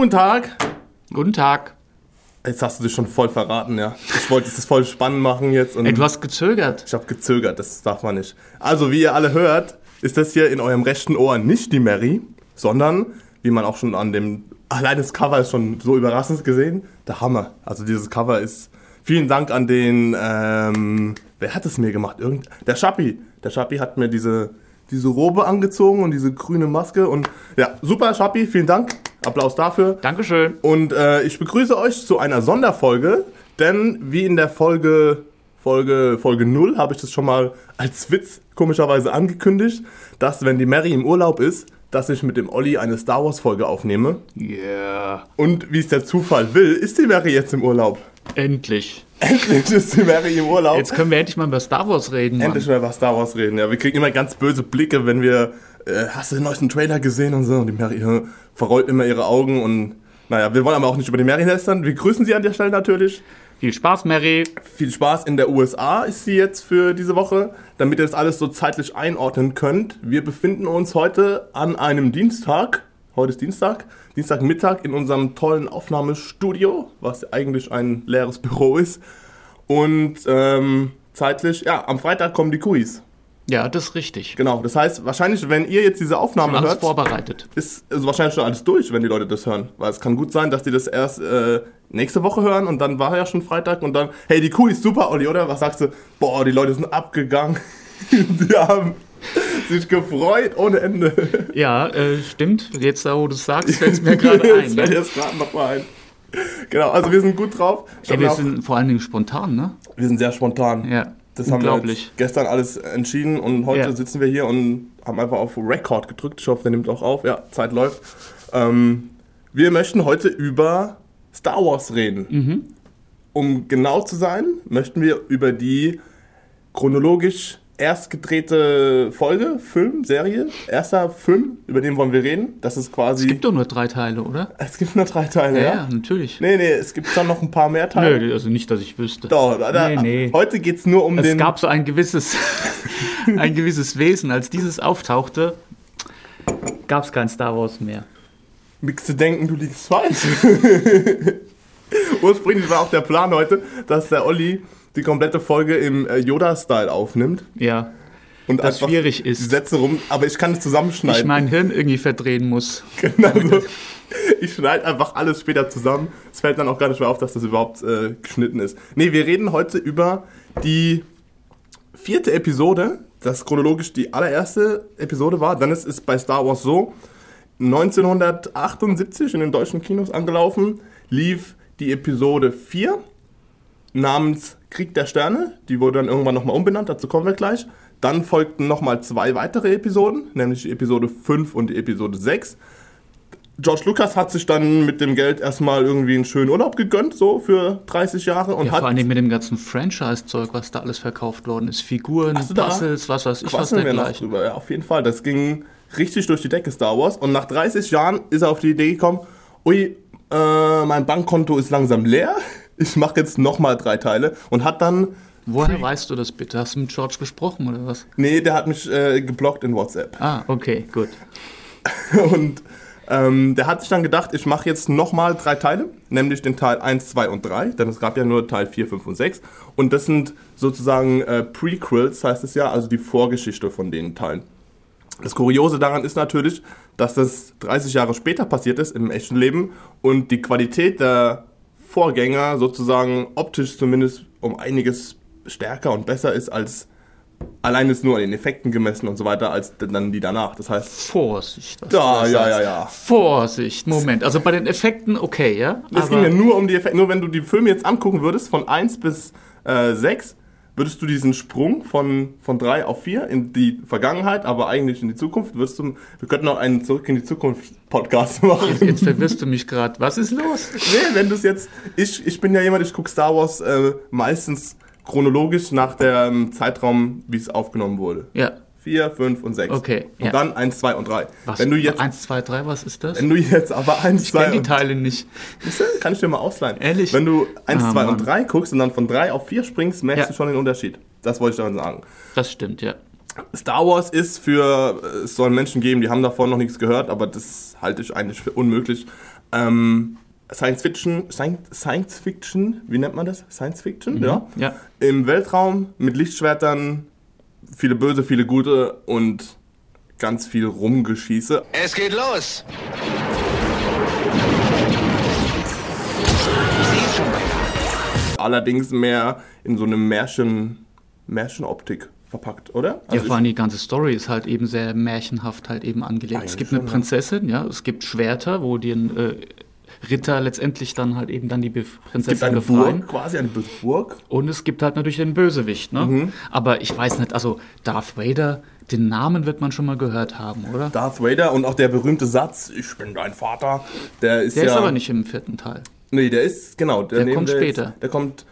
Guten Tag. Guten Tag. Jetzt hast du dich schon voll verraten, ja. Ich wollte es voll spannend machen jetzt. Und Ey, du hast gezögert. ich habe gezögert, das darf man nicht. Also, wie ihr alle hört, ist das hier in eurem rechten Ohr nicht die Mary, sondern, wie man auch schon an dem, allein das Cover ist schon so überraschend gesehen, der Hammer. Also dieses Cover ist, vielen Dank an den, ähm, wer hat es mir gemacht? Irgend, der Schappi. Der Schappi hat mir diese, diese Robe angezogen und diese grüne Maske und ja, super Schappi, vielen Dank. Applaus dafür. Dankeschön. Und äh, ich begrüße euch zu einer Sonderfolge, denn wie in der Folge Folge Folge 0 habe ich das schon mal als Witz komischerweise angekündigt, dass wenn die Mary im Urlaub ist, dass ich mit dem Olli eine Star Wars Folge aufnehme. Yeah. Und wie es der Zufall will, ist die Mary jetzt im Urlaub. Endlich. Endlich ist die Mary im Urlaub. Jetzt können wir endlich mal über Star Wars reden. Mann. Endlich mal über Star Wars reden. Ja, wir kriegen immer ganz böse Blicke, wenn wir, äh, hast du den neuesten Trailer gesehen und so. Und die Mary verrollt immer ihre Augen und naja, wir wollen aber auch nicht über die Mary lästern. Wir grüßen sie an der Stelle natürlich. Viel Spaß, Mary. Viel Spaß in der USA ist sie jetzt für diese Woche, damit ihr das alles so zeitlich einordnen könnt. Wir befinden uns heute an einem Dienstag. Heute ist Dienstag. Dienstagmittag in unserem tollen Aufnahmestudio, was eigentlich ein leeres Büro ist. Und ähm, zeitlich, ja, am Freitag kommen die Quiz. Ja, das ist richtig. Genau, das heißt, wahrscheinlich, wenn ihr jetzt diese Aufnahme Alles hört, vorbereitet. ist also wahrscheinlich schon alles durch, wenn die Leute das hören. Weil es kann gut sein, dass die das erst äh, nächste Woche hören und dann war ja schon Freitag und dann, hey, die Kuh ist super, Olli, oder? Was sagst du? Boah, die Leute sind abgegangen. die haben sich gefreut ohne Ende. Ja, äh, stimmt. Jetzt, da wo du es sagst, fällt es mir gerade ein. Jetzt fällt Ne? jetzt gerade nochmal ein. Genau, also wir sind gut drauf. Ey, wir sind vor allen Dingen spontan, ne? wir sind sehr spontan. Ja. Das haben wir gestern alles entschieden und heute Ja. sitzen wir hier und haben einfach auf Record gedrückt. Ich hoffe, der nimmt auch auf. Ja, Zeit läuft. Ähm, wir möchten heute über Star Wars reden. Mhm. Um genau zu sein, möchten wir über die chronologisch erst gedrehte Folge, Film, Serie, erster Film, über den wollen wir reden. Das ist quasi. Es gibt doch nur drei Teile, oder? es gibt nur drei Teile, Ja, ja? ja, natürlich. Nee, nee, es gibt schon noch ein paar mehr Teile. Nö, also nicht, dass ich wüsste. Doch, da, Nee, nee. Heute geht es nur um Es den. gab so ein gewisses, ein gewisses Wesen, als dieses auftauchte, gab es kein Star Wars mehr. Mix zu denken, du liegst falsch. Ursprünglich war auch der Plan heute, dass der Olli die komplette Folge im äh, Yoda-Style aufnimmt Ja, und Das schwierig die ist. Sätze rum, aber ich kann es ich zusammenschneiden. mein Hirn irgendwie verdrehen muss. genau so. Ich schneide einfach alles später zusammen. Es fällt dann auch gar nicht mehr auf, dass das überhaupt äh, geschnitten ist. Nee, wir reden heute über die vierte Episode, das chronologisch die allererste Episode war. Dann ist es bei Star Wars so, 1978 in den deutschen Kinos angelaufen, lief die Episode 4 namens Krieg der Sterne. Die wurde dann irgendwann nochmal umbenannt, dazu kommen wir gleich. Dann folgten nochmal zwei weitere Episoden, nämlich die Episode 5 und die Episode 6. George Lucas hat sich dann mit dem Geld erstmal irgendwie einen schönen Urlaub gegönnt, so für 30 Jahre. Und Ja, hat vor allem mit dem ganzen Franchise-Zeug, was da alles verkauft worden ist. Figuren, da- Puzzles, was weiß ich, was dergleichen. drüber. Ja, auf jeden Fall. Das ging richtig durch die Decke, Star Wars. Und nach 30 Jahren ist er auf die Idee gekommen, ui, äh, mein Bankkonto ist langsam leer. Ich mache jetzt nochmal drei Teile. Und hat dann, Woher weißt du das bitte? Hast du mit George gesprochen oder was? nee, der hat mich äh, geblockt in WhatsApp. Ah, okay, gut. Und ähm, der hat sich dann gedacht, ich mache jetzt nochmal drei Teile, nämlich den Teil 1, 2 und 3, denn es gab ja nur Teil 4, 5 und 6. Und das sind sozusagen äh, Prequels, heißt es ja, also die Vorgeschichte von den Teilen. Das Kuriose daran ist natürlich, dass das 30 Jahre später passiert ist im echten Leben und die Qualität der Vorgänger sozusagen optisch zumindest um einiges stärker und besser ist als allein jetzt nur an den Effekten gemessen und so weiter, als dann die danach. Das heißt, Vorsicht. Ja, ja, da sagst. ja, ja. Vorsicht, Moment. Also bei den Effekten okay, ja? Es ging ja nur um die Effekte. Nur wenn du die Filme jetzt angucken würdest, von 1 bis äh, 6, würdest du diesen Sprung von, von 3 auf 4 in die Vergangenheit, aber eigentlich in die Zukunft, würdest du, wir könnten auch einen Zurück in die Zukunft Podcast machen. Jetzt verwirrst du mich gerade. Was ist los? nee, wenn du es jetzt, ich, ich bin ja jemand, ich gucke Star Wars äh, meistens chronologisch nach dem Zeitraum, wie es aufgenommen wurde. Ja. 4, 5 und 6. Okay, Und ja. dann 1, 2 und 3. Was? Wenn du jetzt, 1, 2, 3, was ist das? wenn du jetzt aber 1, Ich kenne 2 die und Teile nicht. Kann ich dir mal ausleihen. Ehrlich? Wenn du 1, Ah, 2 und Mann. 3 guckst und dann von 3 auf 4 springst, merkst Ja. du schon den Unterschied. Das wollte ich damit sagen. Das stimmt, ja. Star Wars ist für, es soll Menschen geben, die haben davon noch nichts gehört, aber das halte ich eigentlich für unmöglich. ähm, Science Fiction, Science, Science Fiction, wie nennt man das? Science Fiction, ja. Ja. Im Weltraum mit Lichtschwertern, viele böse, viele gute und ganz viel Rumgeschieße. Es geht los. Allerdings mehr in so eine Märchen, Märchenoptik verpackt, oder? Ja, Also vor allem die ganze Story ist halt eben sehr märchenhaft halt eben angelegt. Eigentlich es gibt schon, eine ja. Prinzessin, ja, es gibt Schwerter, wo die äh, Ritter letztendlich dann halt eben dann die Bef- es gibt Prinzessin eine befreien. Burg, quasi eine Burg. Und es gibt halt natürlich den Bösewicht, ne? Mhm. Aber ich weiß nicht, also Darth Vader, den Namen wird man schon mal gehört haben, oder? Darth Vader und auch der berühmte Satz, ich bin dein Vater, der ist Der ja... ist aber nicht im vierten Teil. Nee, der ist, genau. Der nehmen kommt wir später. Jetzt, der kommt,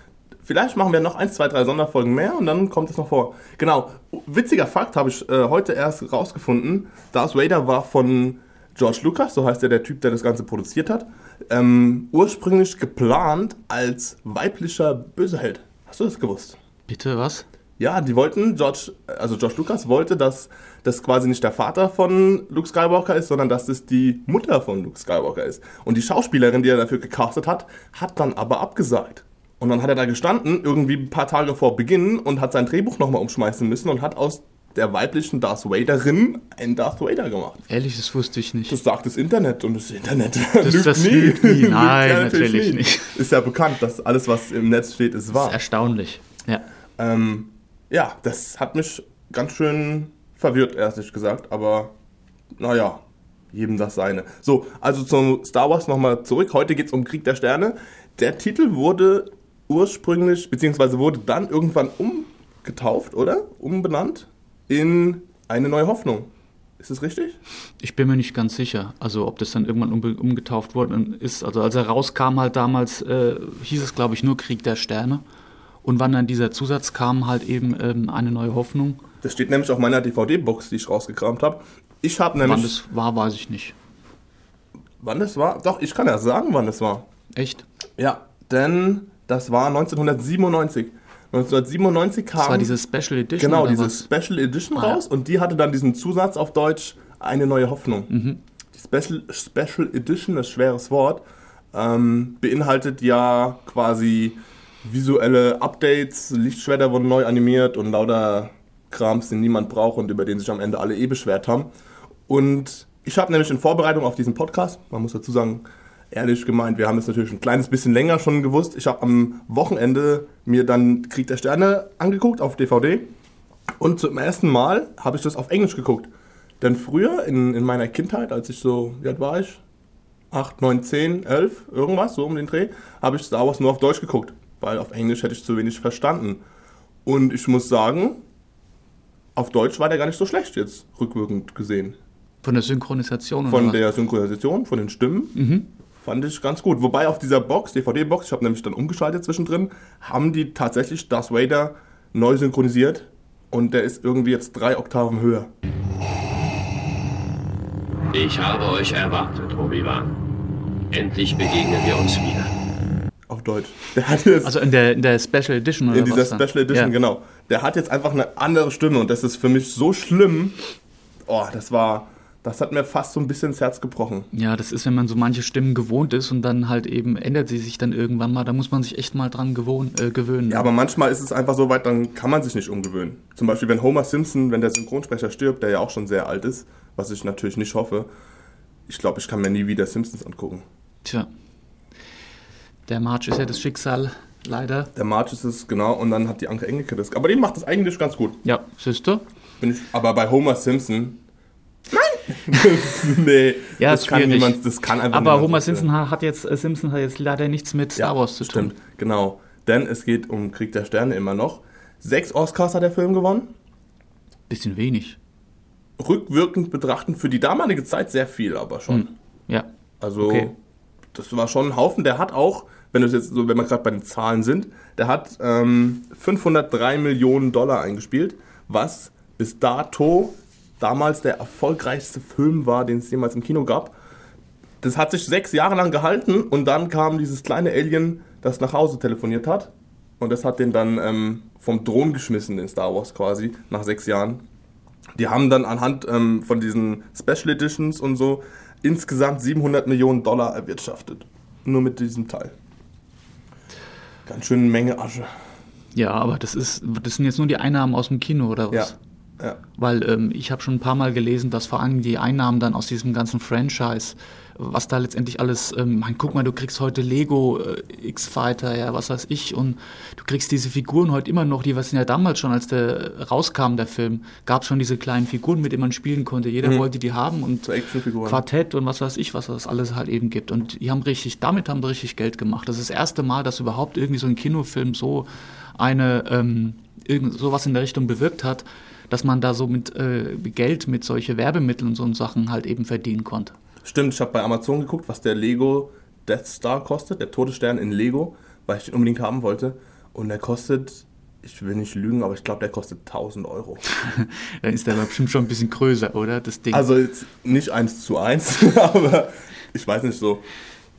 vielleicht machen wir noch eins, zwei, drei Sonderfolgen mehr und dann kommt es noch vor. Genau, witziger Fakt habe ich äh, heute erst rausgefunden. Darth Vader war von George Lucas, so heißt der, der Typ, der das Ganze produziert hat, ähm, ursprünglich geplant als weiblicher Böseheld. Hast du das gewusst? Bitte was? Ja, die wollten, George, also George Lucas wollte, dass das quasi nicht der Vater von Luke Skywalker ist, sondern dass es die Mutter von Luke Skywalker ist. Und die Schauspielerin, die er dafür gecastet hat, hat dann aber abgesagt. Und dann hat er da gestanden, irgendwie ein paar Tage vor Beginn, und hat sein Drehbuch nochmal umschmeißen müssen und hat aus der weiblichen Darth Vaderin einen Darth Vader gemacht. Ehrlich, das wusste ich nicht. Das sagt das Internet und das Internet Das- das lügt nie. Nein, ja natürlich nicht. Ist ja bekannt, dass alles, was im Netz steht, ist wahr. Das ist erstaunlich. Ja. Ähm, ja, das hat mich ganz schön verwirrt, ehrlich gesagt, aber naja, jedem das seine. So, also zum Star Wars nochmal zurück. Heute geht es um Krieg der Sterne. Der Titel wurde ursprünglich, beziehungsweise wurde dann irgendwann umgetauft, oder? Umbenannt in eine neue Hoffnung. Ist das richtig? Ich bin mir nicht ganz sicher, also ob das dann irgendwann umbe- umgetauft worden ist. Also als er rauskam halt damals, äh, hieß es glaube ich nur Krieg der Sterne. Und wann dann dieser Zusatz kam, halt eben ähm, eine neue Hoffnung. Das steht nämlich auf meiner DVD-Box, die ich rausgekramt habe. Ich habe Wann nämlich. das war, weiß ich nicht. wann das war? Doch, ich kann ja sagen, wann das war. Echt? Ja, denn das war 1997. 1997 kam Das war diese Special Edition genau diese was? Special Edition Ah, ja. raus und die hatte dann diesen Zusatz auf Deutsch eine neue Hoffnung. Mhm. Die Special, Special Edition, das schweres Wort, ähm, beinhaltet ja quasi visuelle Updates, Lichtschwerter wurden neu animiert und lauter Krams, den niemand braucht und über den sich am Ende alle eh beschwert haben. Und ich habe nämlich in Vorbereitung auf diesen Podcast, man muss dazu sagen, ehrlich gemeint, wir haben es natürlich ein kleines bisschen länger schon gewusst. Ich habe am Wochenende mir dann Krieg der Sterne angeguckt auf DVD und zum ersten Mal habe ich das auf Englisch geguckt. Denn früher, in, in meiner Kindheit, als ich so, wie alt war ich? 8, 9, 10, 11, irgendwas, so um den Dreh, habe ich Star Wars nur auf Deutsch geguckt. Weil auf Englisch hätte ich zu wenig verstanden. Und ich muss sagen, auf Deutsch war der gar nicht so schlecht jetzt, rückwirkend gesehen. Von der Synchronisation oder Von was? der Synchronisation, von den Stimmen. Fand ich ganz gut. Wobei auf dieser Box, DVD-Box, ich habe nämlich dann umgeschaltet zwischendrin, haben die tatsächlich Darth Vader neu synchronisiert. Und der ist irgendwie jetzt drei Oktaven höher. Ich habe euch erwartet, Obi-Wan. Endlich begegnen wir uns wieder. Auf Deutsch. Der hat jetzt Also in der, in der Special Edition oder in dieser? Special Edition, ja. genau. Der hat jetzt einfach eine andere Stimme und das ist für mich so schlimm. Oh, das war, das hat mir fast so ein bisschen ins Herz gebrochen. Ja, das ist, wenn man so manche Stimmen gewohnt ist und dann halt eben ändert sie sich dann irgendwann mal, da muss man sich echt mal dran gewohn, äh, gewöhnen. Ja, aber manchmal ist es einfach so weit, dann kann man sich nicht umgewöhnen. Zum Beispiel, wenn Homer Simpson, wenn der Synchronsprecher stirbt, der ja auch schon sehr alt ist, was ich natürlich nicht hoffe, ich glaube, ich kann mir nie wieder Simpsons angucken. Tja. Der March ist ja das Schicksal, leider. Der March ist es, genau, und dann hat die Anke Engelke das. Aber die macht das eigentlich ganz gut. Ja, siehst du? Bin ich, aber bei Homer Simpson. Nein! nee, Ja, das kann schwierig. niemand, das kann einfach Aber Homer. Simpson ha- hat jetzt, äh, Simpson hat jetzt leider nichts mit Star Wars zu tun. Stimmt, genau. Denn es geht um Krieg der Sterne immer noch. Sechs Oscars hat der Film gewonnen. Bisschen wenig. Rückwirkend betrachtend für die damalige Zeit sehr viel, aber schon. Ja. Also, Okay. das war schon ein Haufen. Der hat auch, wenn das jetzt so, wenn wir gerade bei den Zahlen sind, der hat ähm, 503 Millionen Dollar eingespielt, was bis dato damals der erfolgreichste Film war, den es jemals im Kino gab. Das hat sich sechs Jahre lang gehalten und dann kam dieses kleine Alien, das nach Hause telefoniert hat. Und das hat den dann ähm, vom Thron geschmissen, den Star Wars quasi, nach sechs Jahren. Die haben dann anhand ähm, von diesen Special Editions und so insgesamt 700 Millionen Dollar erwirtschaftet. Nur mit diesem Teil. Ganz schön eine Menge Asche. Ja, aber das ist, das sind jetzt nur die Einnahmen aus dem Kino oder was? ja. Weil ähm, ich habe schon ein paar Mal gelesen, dass vor allem die Einnahmen dann aus diesem ganzen Franchise, was da letztendlich alles, ähm, mein, guck mal, du kriegst heute Lego äh, X-Fighter, ja, was weiß ich, und du kriegst diese Figuren heute immer noch, die was ja damals schon, als der rauskam, der Film, gab schon diese kleinen Figuren, mit denen man spielen konnte. Jeder wollte die haben und So. Quartett und was weiß ich, was das alles halt eben gibt. Und die haben richtig, damit haben sie richtig Geld gemacht. Das ist das erste Mal, dass überhaupt irgendwie so ein Kinofilm so eine, ähm, irgend sowas in der Richtung bewirkt hat, dass man da so mit äh, Geld, mit solche Werbemitteln und so Sachen halt eben verdienen konnte. Stimmt, ich habe bei Amazon geguckt, was der Lego Death Star kostet, der Todesstern in Lego, weil ich den unbedingt haben wollte. Und der kostet, ich will nicht lügen, aber ich glaube, der kostet 1000 Euro. Dann ist der aber bestimmt schon ein bisschen größer, oder? Das Ding. Also jetzt nicht eins zu eins, aber ich weiß nicht so,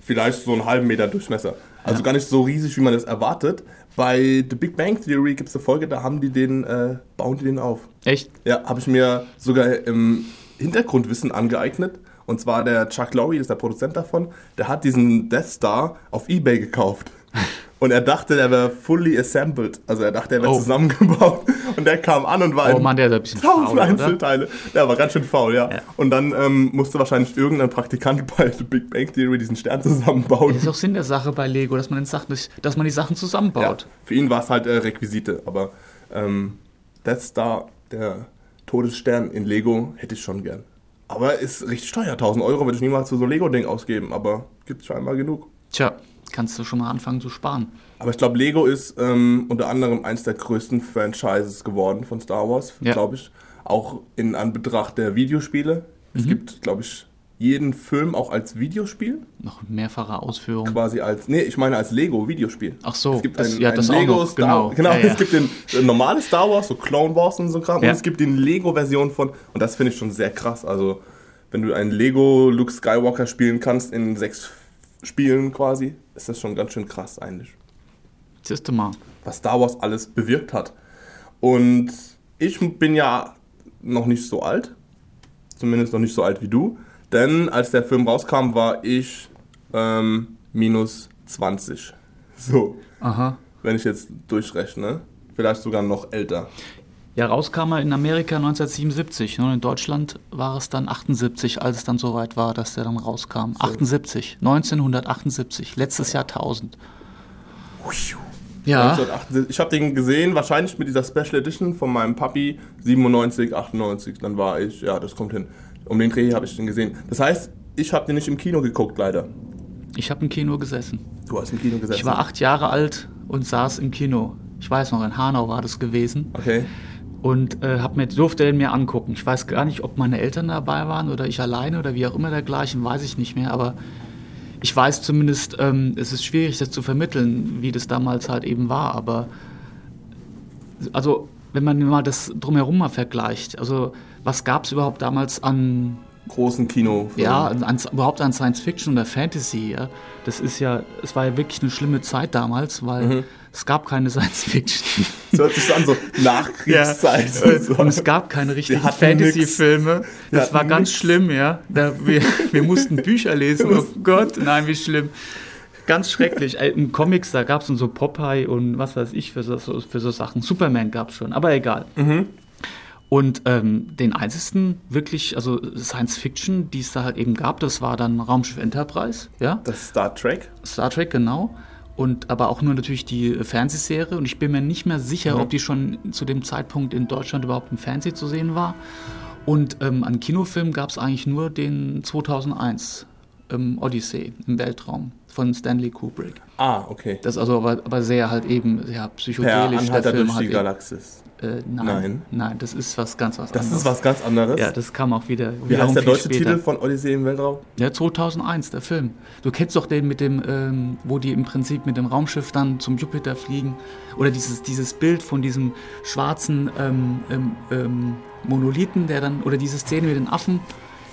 vielleicht so einen halben Meter Durchmesser. Also Ja. gar nicht so riesig, wie man das erwartet. Bei The Big Bang Theory gibt es eine Folge, da haben die den, äh, bauen die den auf. Echt? Ja, habe ich mir sogar im Hintergrundwissen angeeignet. Und zwar der Chuck Lorre, das ist der Produzent davon, der hat diesen Death Star auf Ebay gekauft. Und er dachte, der wäre fully assembled. Also er dachte, er wäre Oh. zusammengebaut. Und der kam an und war Oh Mann, der ist ein bisschen faul, tausend oder? Einzelteile. Der war ganz schön faul, ja. Ja. Und dann ähm, musste wahrscheinlich irgendein Praktikant bei The Big Bang Theory diesen Stern zusammenbauen. Das ist auch Sinn der Sache bei Lego, dass man, den Sachen, dass man die Sachen Ja, zusammenbaut. für ihn war es halt äh, Requisite, aber ähm, Death Star, der Todesstern in Lego, hätte ich schon gern. Aber ist richtig teuer. 1000 Euro würde ich niemals für so ein Lego-Ding ausgeben, aber gibt scheinbar genug. Tja, kannst du schon mal anfangen zu sparen. Aber ich glaube, Lego ist ähm, unter anderem eins der größten Franchises geworden von Star Wars, Ja. glaube ich. Auch in Anbetracht der Videospiele. Es Mhm. gibt, glaube ich, jeden Film auch als Videospiel. Noch mehrfache Ausführungen. Quasi als, nee, ich meine als Lego-Videospiel. Ach so, es gibt das- ein, ja, ein das auch Lego noch, Star genau. Genau, Ja, ja. es gibt den äh, normale Star Wars, so Clone Wars und so Kram. Ja. Und es gibt die Lego-Version von, und das finde ich schon sehr krass. Also, wenn du ein Lego Luke Skywalker spielen kannst in sechs Spielen quasi, ist das schon ganz schön krass eigentlich Siehst du mal. was Star Wars alles bewirkt hat. Und ich bin ja noch nicht so alt, zumindest noch nicht so alt wie du, denn als der Film rauskam, war ich ähm, minus 20. So, Aha. wenn ich jetzt durchrechne. Vielleicht sogar noch älter. Ja, rauskam er in Amerika 1977 und in Deutschland war es dann 78, als es dann soweit war, dass der dann rauskam. 78, 1978, letztes Jahrtausend. Ja, 1978. Ich habe den gesehen, wahrscheinlich mit dieser Special Edition von meinem Papi, 97, 98. Dann war ich, ja, das kommt hin. Um den Dreh habe ich den gesehen. Das heißt, ich habe den nicht im Kino geguckt, leider. ich habe im Kino gesessen. Du hast im Kino gesessen. Ich war acht Jahre alt und saß im Kino. Ich weiß noch, in Hanau war das gewesen. Okay. Und äh, hab mir, durfte den mir angucken. Ich weiß gar nicht, ob meine Eltern dabei waren oder ich alleine oder wie auch immer dergleichen, weiß ich nicht mehr, aber ich weiß zumindest, ähm, es ist schwierig, das zu vermitteln, wie das damals halt eben war, aber also wenn man mal das drumherum mal vergleicht, also was gab es überhaupt damals an großen Kino. ja, an, überhaupt an Science Fiction oder Fantasy, ja. Das ist ja, es war ja wirklich eine schlimme Zeit damals, weil Mhm. Es gab keine Science Fiction. Das hört sich so an, so Nachkriegszeit. Ja, und so. und es gab keine richtigen Fantasy-Filme. Das war ganz nix. schlimm, ja. Da, wir, wir mussten Bücher lesen. Oh Gott, nein, wie schlimm. Ganz schrecklich. Im Comics, da gab es so Popeye und was weiß ich für so, so- für so Sachen. Superman gab es schon, aber egal. Mhm. Und ähm, den einzigen wirklich, also Science Fiction, die es da halt eben gab, das war dann Raumschiff Enterprise, ja. Das Star Trek. Star Trek, genau. Und aber auch nur natürlich die äh, Fernsehserie. Und ich bin mir nicht mehr sicher, Mhm. ob die schon zu dem Zeitpunkt in Deutschland überhaupt im Fernsehen zu sehen war. Und ähm, an Kinofilmen gab es eigentlich nur den 2001 ähm, Odyssey im Weltraum von Stanley Kubrick. Ah, okay. Das ist also aber, aber sehr halt eben ja, Per psychedelisch. Anhalter durch halt die eben. Galaxis. Äh, nein, Nein. nein, das ist was ganz was Das anderes. ist was ganz anderes. Ja, das kam auch wieder. Wie heißt der deutsche später. Titel von Odyssee im Weltraum? Ja, 2001, der Film. Du kennst doch den mit dem, ähm, wo die im Prinzip mit dem Raumschiff dann zum Jupiter fliegen. Oder dieses, dieses Bild von diesem schwarzen ähm, ähm, ähm, Monolithen, der dann, oder diese Szene mit den Affen,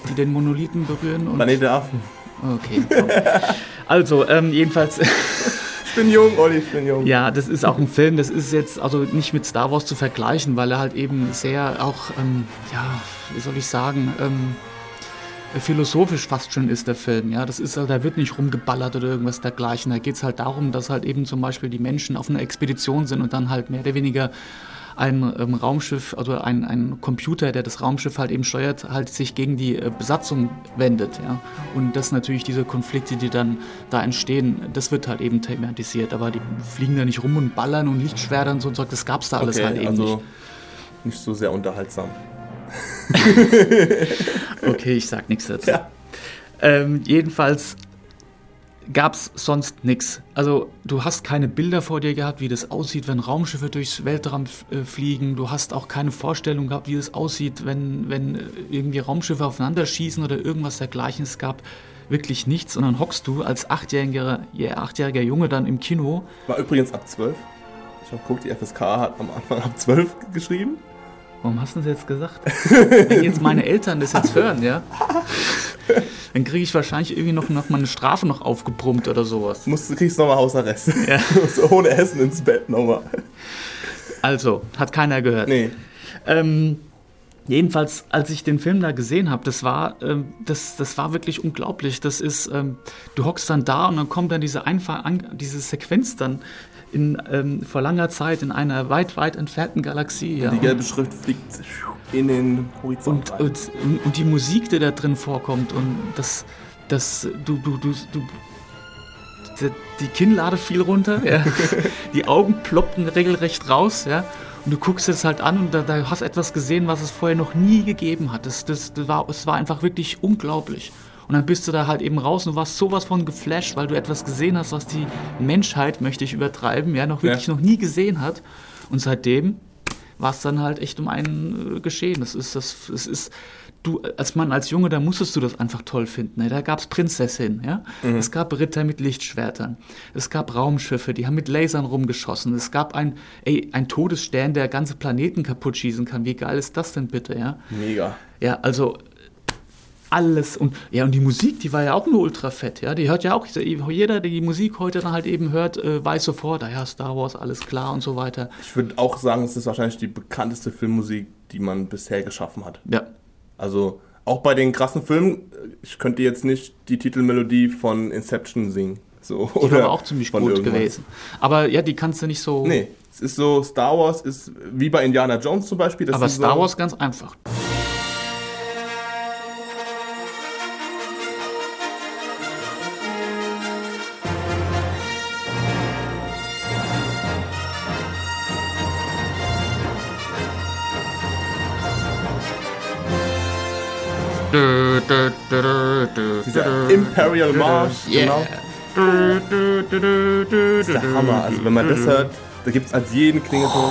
die den Monolithen berühren. Und, Planet der Affen. okay, komm. Also, ähm, jedenfalls, bin jung, Olli, ich bin jung. ja, das ist auch ein Film, das ist jetzt also nicht mit Star Wars zu vergleichen, weil er halt eben sehr auch, ähm, ja, wie soll ich sagen, ähm, philosophisch fast schon ist, der Film. Ja, das ist, da wird nicht rumgeballert oder irgendwas dergleichen. Da geht es halt darum, dass halt eben zum Beispiel die Menschen auf einer Expedition sind und dann halt mehr oder weniger ein ähm, Raumschiff, also ein, ein Computer, der das Raumschiff halt eben steuert, halt sich gegen die äh, Besatzung wendet. Ja? Und das natürlich diese Konflikte, die dann da entstehen, das wird halt eben thematisiert. Aber die fliegen da nicht rum und ballern und Lichtschwertern und so, das gab es da alles okay, halt eben also nicht. nicht so sehr unterhaltsam. Okay, ich sag nichts dazu. Ja. Ähm, jedenfalls gab es sonst nichts. Also du hast keine Bilder vor dir gehabt, wie das aussieht, wenn Raumschiffe durchs Weltraum äh, fliegen. Du hast auch keine Vorstellung gehabt, wie es aussieht, wenn, wenn äh, irgendwie Raumschiffe aufeinander schießen oder irgendwas dergleichen. Es gab wirklich nichts. Und dann hockst du als achtjähriger, ja, achtjähriger Junge dann im Kino. War übrigens ab 12. Ich habe geguckt, die FSK hat am Anfang ab 12 geschrieben. Warum hast du das jetzt gesagt? Wenn jetzt meine Eltern das jetzt hören, ja, dann kriege ich wahrscheinlich irgendwie noch, noch mal eine Strafe noch aufgebrummt oder sowas. Musst, du kriegst nochmal Hausarrest. Ja. Ohne Essen ins Bett nochmal. Also, hat keiner gehört. Nee. Ähm, jedenfalls, als ich den Film da gesehen habe, das war, ähm, das, das war wirklich unglaublich. Das ist, ähm, du hockst dann da und dann kommt dann diese, Einfall, an, diese Sequenz dann in, ähm, vor langer Zeit in einer weit, weit entfernten Galaxie. Ja. Die gelbe Schrift fliegt in den Horizont. und, und, und, und die Musik, die da drin vorkommt und das, das, du, du, du, du, die- die Kinnlade fiel runter, ja. die Augen ploppten regelrecht raus, ja. Und du guckst es halt an und da, da hast etwas gesehen, was es vorher noch nie gegeben hat. Das, das, das war, es war einfach wirklich unglaublich. Und dann bist du da halt eben raus und warst sowas von geflasht, weil du etwas gesehen hast, was die Menschheit, möchte ich übertreiben, ja, noch wirklich Ja. noch nie gesehen hat. Und seitdem war es dann halt echt um einen äh, geschehen. Das ist, das, das ist, du als Mann, als Junge, da musstest du das einfach toll finden. Ne? Da gab es Prinzessinnen, ja. Es gab Ritter mit Lichtschwertern. Es gab Raumschiffe, die haben mit Lasern rumgeschossen. Es gab ein, ey, ein Todesstern, der ganze Planeten kaputt schießen kann. Wie geil ist das denn bitte, ja? Mega. Ja, also alles und ja und die Musik, die war ja auch nur ultra fett, ja. Die hört ja auch jeder, der die Musik heute dann halt eben hört, äh, weiß sofort, ah ja, Star Wars, alles klar und so weiter. Ich würde auch sagen, es ist wahrscheinlich die bekannteste Filmmusik, die man bisher geschaffen hat. Ja, Also auch bei den krassen Filmen, ich könnte jetzt nicht die Titelmelodie von Inception singen. So, die war aber auch ziemlich gut irgendwas. gewesen. Aber ja, die kannst du nicht so. Nee, es ist so, Star Wars ist wie bei Indiana Jones zum Beispiel. Das aber Star so, Wars ganz einfach. Dieser Imperial March, Yeah. genau. Das ist der Hammer. Also wenn man das hört, da gibt es als jeden Klingelton.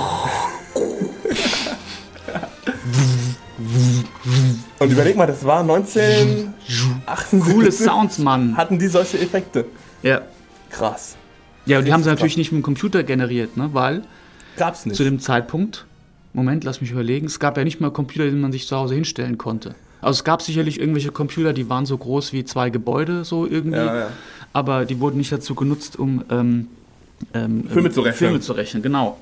Und überleg mal, das war 1978. Coole Sounds, Mann. Hatten die solche Effekte? Ja. Krass. Ja, und die haben sie natürlich nicht mit dem Computer generiert, ne? Weil Gab's nicht. zu dem Zeitpunkt, Moment, lass mich überlegen, es gab ja nicht mal Computer, die man sich zu Hause hinstellen konnte. Also es gab sicherlich irgendwelche Computer, die waren so groß wie zwei Gebäude, so irgendwie. Ja, ja. Aber die wurden nicht dazu genutzt, um ähm, ähm, Filme zu rechnen. Filme zu rechnen, genau.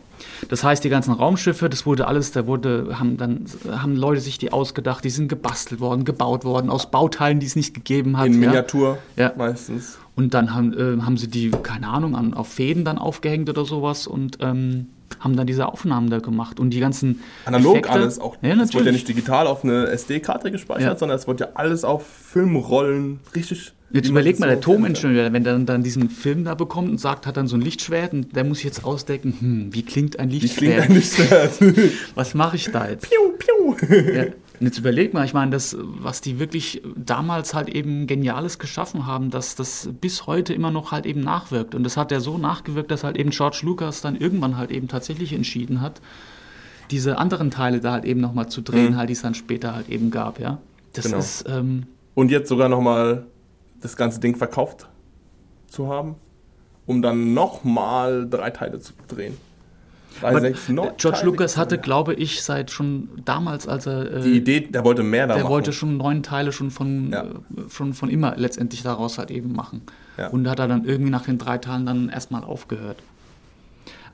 Das heißt, die ganzen Raumschiffe, das wurde alles, da wurde, haben dann haben Leute sich die ausgedacht, die sind gebastelt worden, gebaut worden, aus Bauteilen, die es nicht gegeben hat. In. Miniatur Ja. meistens. Und dann haben, äh, haben sie die, keine Ahnung, an, auf Fäden dann aufgehängt oder sowas und ähm, haben dann diese Aufnahmen da gemacht. Und die ganzen Analog Effekte, alles auch. Ja, das wurde ja natürlich. nicht digital auf eine SD-Karte gespeichert, Ja. sondern es wurde ja alles auf Filmrollen richtig. Jetzt wie überleg mal, so der. Toningenieur, wenn der dann, dann diesen Film da bekommt und sagt, hat dann so ein Lichtschwert und der muss sich jetzt ausdecken, hm, wie klingt ein Wie Lichtschwert? klingt ein Lichtschwert? Was mache ich da jetzt? piu, piu. Ja. Und jetzt überleg mal, ich meine, das, was die wirklich damals halt eben Geniales geschaffen haben, dass das bis heute immer noch halt eben nachwirkt. Und das hat ja so nachgewirkt, dass halt eben George Lucas dann irgendwann halt eben tatsächlich entschieden hat, diese anderen Teile da halt eben nochmal zu drehen, halt, die es dann später halt eben gab, ja. Das Genau. ist, ähm, Und jetzt sogar nochmal das ganze Ding verkauft zu haben, um dann nochmal drei Teile zu drehen. Drei, aber sechs, neun George Teile. Lucas hatte, glaube ich, seit schon damals, als er äh, die Idee, der wollte mehr da Der machen. wollte schon neun Teile schon von, Ja. äh, schon von immer letztendlich daraus halt eben machen. Ja. Und hat er dann irgendwie nach den drei Teilen dann erstmal aufgehört.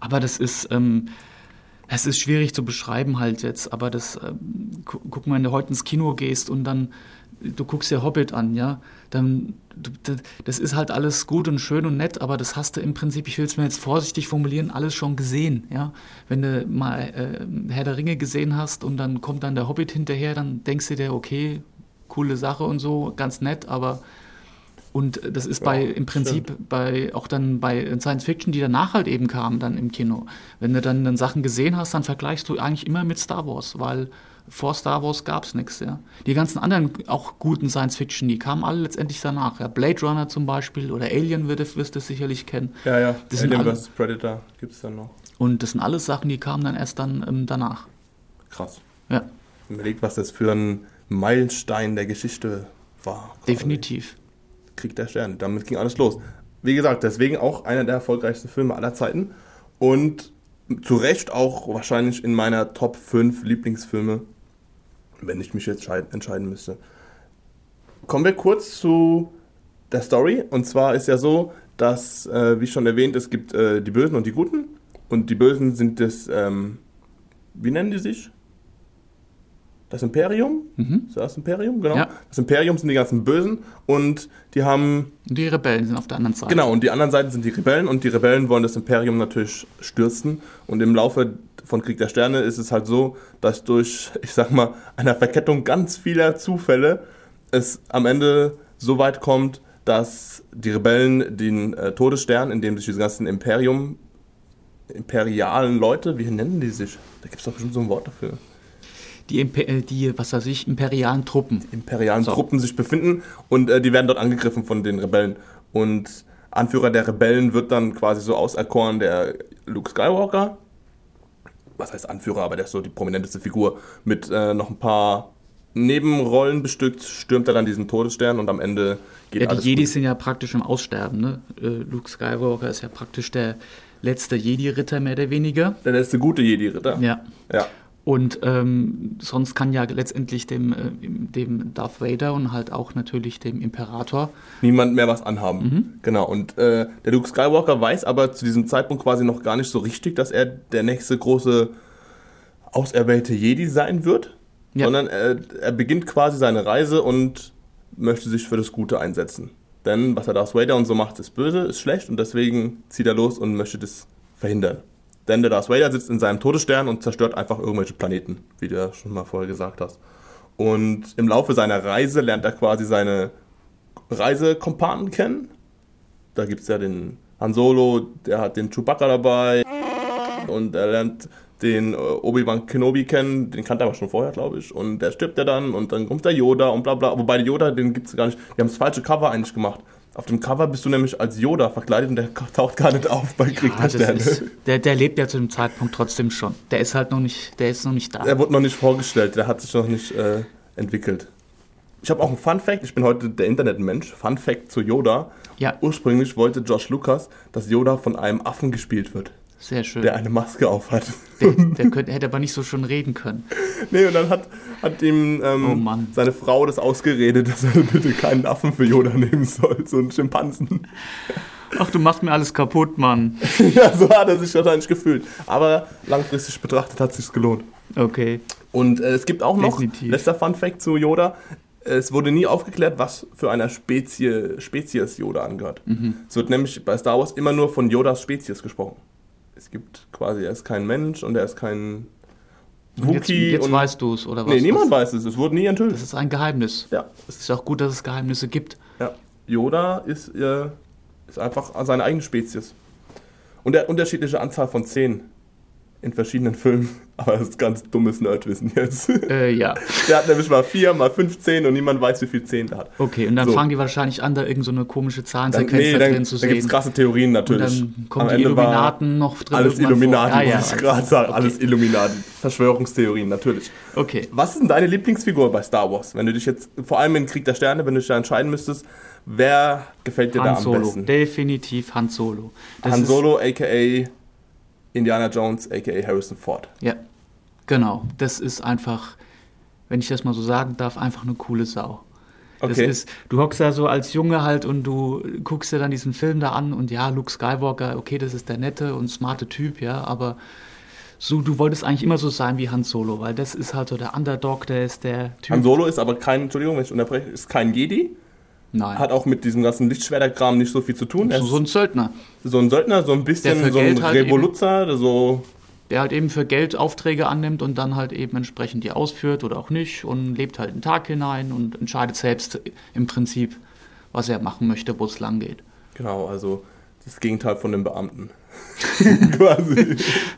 Aber das ist, ähm, es ist schwierig zu beschreiben halt jetzt, aber das, ähm, gu guck mal, wenn du heute ins Kino gehst und dann du guckst dir Hobbit an, ja, dann, das ist halt alles gut und schön und nett, aber das hast du im Prinzip, ich will es mir jetzt vorsichtig formulieren, alles schon gesehen, ja. Wenn du mal äh, Herr der Ringe gesehen hast und dann kommt dann der Hobbit hinterher, dann denkst du dir, okay, coole Sache und so, ganz nett, aber und das ist bei ja, im Prinzip stimmt. bei auch dann bei Science Fiction, die danach halt eben kamen dann im Kino. Wenn du dann, dann Sachen gesehen hast, dann vergleichst du eigentlich immer mit Star Wars, weil vor Star Wars gab es nichts, ja. Die ganzen anderen auch guten Science Fiction, die kamen alle letztendlich danach. Ja. Blade Runner zum Beispiel oder Alien wirst, wirst du sicherlich kennen. Ja, ja. Das Alien vs. Predator gibt es dann noch. Und das sind alles Sachen, die kamen dann erst dann ähm, danach. Krass. Ja. Überlegt, was das für ein Meilenstein der Geschichte war. Definitiv. Krieg der Sterne. Damit ging alles los. Wie gesagt, deswegen auch einer der erfolgreichsten Filme aller Zeiten. Und zu Recht auch wahrscheinlich in meiner Top 5 Lieblingsfilme, wenn ich mich jetzt entscheiden müsste. Kommen wir kurz zu der Story. Und zwar ist ja so, dass, äh, wie schon erwähnt, es gibt äh, die Bösen und die Guten. Und die Bösen sind das, ähm, wie nennen die sich? das Imperium. Mhm. Ist das Imperium? Genau. Ja. Das Imperium sind die ganzen Bösen und die haben. Die Rebellen sind auf der anderen Seite. Genau, und die anderen Seiten sind die Rebellen und die Rebellen wollen das Imperium natürlich stürzen. Und im Laufe von Krieg der Sterne ist es halt so, dass durch, ich sag mal, einer Verkettung ganz vieler Zufälle es am Ende so weit kommt, dass die Rebellen den äh, Todesstern, in dem sich diese ganzen Imperium, imperialen Leute, wie nennen die sich? Da gibt es doch bestimmt so ein Wort dafür die, äh, die, was weiß ich, imperialen Truppen. Die imperialen so. Truppen sich befinden und äh, die werden dort angegriffen von den Rebellen. Und Anführer der Rebellen wird dann quasi so auserkoren der Luke Skywalker. Was heißt Anführer, aber der ist so die prominenteste Figur. Mit äh, noch ein paar Nebenrollen bestückt, stürmt er dann diesen Todesstern und am Ende geht ja, alles. Die Jedis gut. sind ja praktisch im Aussterben. Ne? Äh, Luke Skywalker ist ja praktisch der letzte Jedi-Ritter, mehr oder weniger. Der letzte gute Jedi-Ritter. Ja. ja. Und ähm, sonst kann ja letztendlich dem, äh, dem Darth Vader und halt auch natürlich dem Imperator niemand mehr was anhaben. Mhm. Genau. Und äh, der Luke Skywalker weiß aber zu diesem Zeitpunkt quasi noch gar nicht so richtig, dass er der nächste große auserwählte Jedi sein wird, ja. sondern er, er beginnt quasi seine Reise und möchte sich für das Gute einsetzen. Denn was er Darth Vader und so macht, ist böse, ist schlecht und deswegen zieht er los und möchte das verhindern. Denn der Darth Vader sitzt in seinem Todesstern und zerstört einfach irgendwelche Planeten, wie du ja schon mal vorher gesagt hast. Und im Laufe seiner Reise lernt er quasi seine Reisekompanen kennen. Da gibt es ja den Han Solo, der hat den Chewbacca dabei. Und er lernt den äh, Obi-Wan Kenobi kennen, den kannte er aber schon vorher, glaube ich. Und der stirbt er dann und dann kommt der Yoda und bla bla. Wobei der Yoda, den gibt es gar nicht. Die haben das falsche Cover eigentlich gemacht. Auf dem Cover bist du nämlich als Yoda verkleidet und der taucht gar nicht auf bei Krieg ja, der Sterne. Ist, der, der lebt ja zu dem Zeitpunkt trotzdem schon. Der ist halt noch nicht, der ist noch nicht da. Der wurde noch nicht vorgestellt, der hat sich noch nicht äh, entwickelt. Ich habe auch einen Fun Fact, ich bin heute der Internetmensch. Fun Fact zu Yoda. Ja. Ursprünglich wollte Josh Lucas, dass Yoda von einem Affen gespielt wird. Sehr schön. Der eine Maske aufhat. Der, der könnte, hätte aber nicht so schon reden können. Nee, und dann hat, hat ihm ähm, oh seine Frau das ausgeredet, dass er bitte keinen Affen für Yoda nehmen soll, so einen Schimpansen. Ach, du machst mir alles kaputt, Mann. ja, so hat er sich wahrscheinlich gefühlt. Aber langfristig betrachtet hat es sich gelohnt. Okay. Und äh, es gibt auch noch, Definitiv. letzter Fun Fact zu Yoda, es wurde nie aufgeklärt, was für einer Spezie, Spezies Yoda angehört. Mhm. Es wird nämlich bei Star Wars immer nur von Yodas Spezies gesprochen es gibt quasi, er ist kein Mensch und er ist kein Wookie. Jetzt, jetzt weißt du es, oder was? Nee, niemand weiß es. Es wurde nie enthüllt. Das ist ein Geheimnis. Ja. Es ist auch gut, dass es Geheimnisse gibt. Ja. Yoda ist, äh, ist einfach seine eigene Spezies. Und der unterschiedliche Anzahl von Zähnen in verschiedenen Filmen. Aber das ist ganz dummes Nerdwissen jetzt. Äh, ja. Der hat nämlich mal vier, mal 15 und niemand weiß, wie viel Zehen der hat. Okay, und dann so. fangen die wahrscheinlich an, da irgendeine so komische Zahlensequenz nee, drin zu sehen. Da gibt es krasse Theorien natürlich. Und dann kommen Am die Illuminaten noch drin. Alles Illuminaten, ah, ja, muss ich gerade sagen. Okay. Alles Illuminaten. Verschwörungstheorien, natürlich. Okay. Was ist denn deine Lieblingsfigur bei Star Wars? Wenn du dich jetzt, vor allem in Krieg der Sterne, wenn du dich da entscheiden müsstest, wer gefällt dir Han da am Solo. besten? Definitiv Han Solo. Das Han Solo, a.k.a. Indiana Jones, aka Harrison Ford. Ja, genau. Das ist einfach, wenn ich das mal so sagen darf, einfach eine coole Sau. Das okay. ist, du hockst da so als Junge halt und du guckst dir dann diesen Film da an und ja, Luke Skywalker, okay, das ist der nette und smarte Typ, ja, aber So, du wolltest eigentlich immer so sein wie Han Solo, weil das ist halt so der Underdog, der ist der Typ. Han Solo ist aber kein, Entschuldigung, wenn ich unterbreche, ist kein Jedi. Nein. Hat auch mit diesem ganzen Lichtschwerterkram nicht so viel zu tun. So, so ein Söldner, so ein Söldner, so ein bisschen so ein Geld halt Revoluzzer, der so der halt eben für Geld Aufträge annimmt und dann halt eben entsprechend die ausführt oder auch nicht und lebt halt einen Tag hinein und entscheidet selbst im Prinzip, was er machen möchte, wo es lang geht. Genau, also das Gegenteil von dem Beamten. Quasi.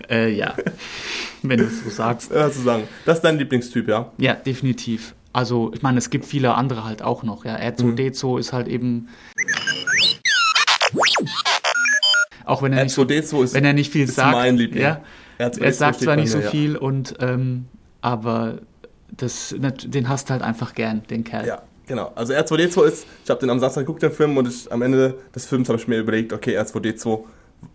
Äh, ja, wenn du es so sagst. Ja, zu sagen. Das ist dein Lieblingstyp, ja? Ja, definitiv. Also, ich meine, es gibt viele andere halt auch noch. Ja, R2D2 ist halt eben. Auch wenn er nicht, R2D2 ist, wenn er nicht viel ist sagt. mein Liebling. Ja, R2D2 er sagt zwar nicht mir, so ja. viel und ähm, aber das, den hast halt einfach gern, den Kerl. Ja, genau. Also R2D2 ist, ich habe den am Samstag geguckt, den Film, und ich, am Ende des Films habe ich mir überlegt, okay, R2D2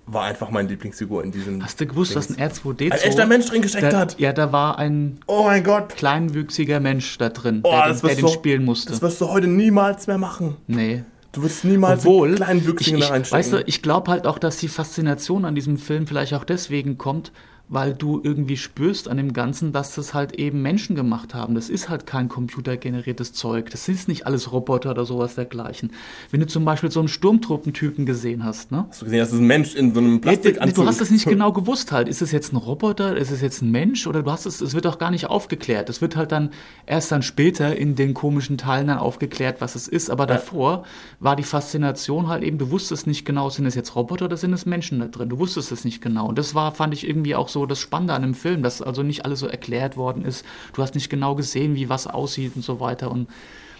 war einfach meine Lieblingsfigur in diesem. Hast du gewusst, dass ein R2D2 Ein echter Mensch drin gesteckt da, hat. Ja, da war ein Oh mein Gott. kleinwüchsiger Mensch da drin, Oh, der, den, der den spielen musste. Das wirst du heute niemals mehr machen. nee. Du wirst niemals Obwohl, einen kleinen Wüchsigen da reinstecken. weißt du, ich glaube halt auch, dass die Faszination an diesem Film vielleicht auch deswegen kommt, weil du irgendwie spürst an dem Ganzen, dass das halt eben Menschen gemacht haben. Das ist halt kein computergeneriertes Zeug. Das ist nicht alles Roboter oder sowas dergleichen. Wenn du zum Beispiel so einen Sturmtruppentypen gesehen hast, ne? Hast du gesehen, das ist ein Mensch in so einem Ja, Plastikanzug. Du hast es nicht genau gewusst halt. Ist es jetzt ein Roboter? Ist es jetzt ein Mensch? Oder du hast es, es wird auch gar nicht aufgeklärt. Es wird halt dann erst dann später in den komischen Teilen dann aufgeklärt, was es ist. Aber davor war die Faszination halt eben, du wusstest nicht genau, sind es jetzt Roboter oder sind es Menschen da drin? Du wusstest es nicht genau. Und das war, fand ich irgendwie auch so das Spannende an dem Film, dass also nicht alles so erklärt worden ist. Du hast nicht genau gesehen, wie was aussieht und so weiter. Und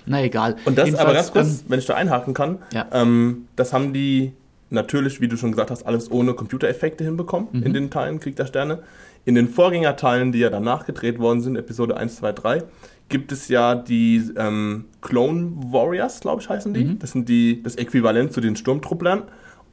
na egal. Und das aber Jedenfalls, ganz kurz, ähm, wenn ich da einhaken kann, Ja. ähm, das haben die natürlich, wie du schon gesagt hast, alles ohne Computereffekte hinbekommen Mhm. in den Teilen Krieg der Sterne. In den Vorgängerteilen, die ja danach gedreht worden sind, Episode 1, 2, 3, gibt es ja die ähm, Clone Warriors, glaube ich, heißen die. Mhm. Das sind die, das Äquivalent zu den Sturmtrupplern.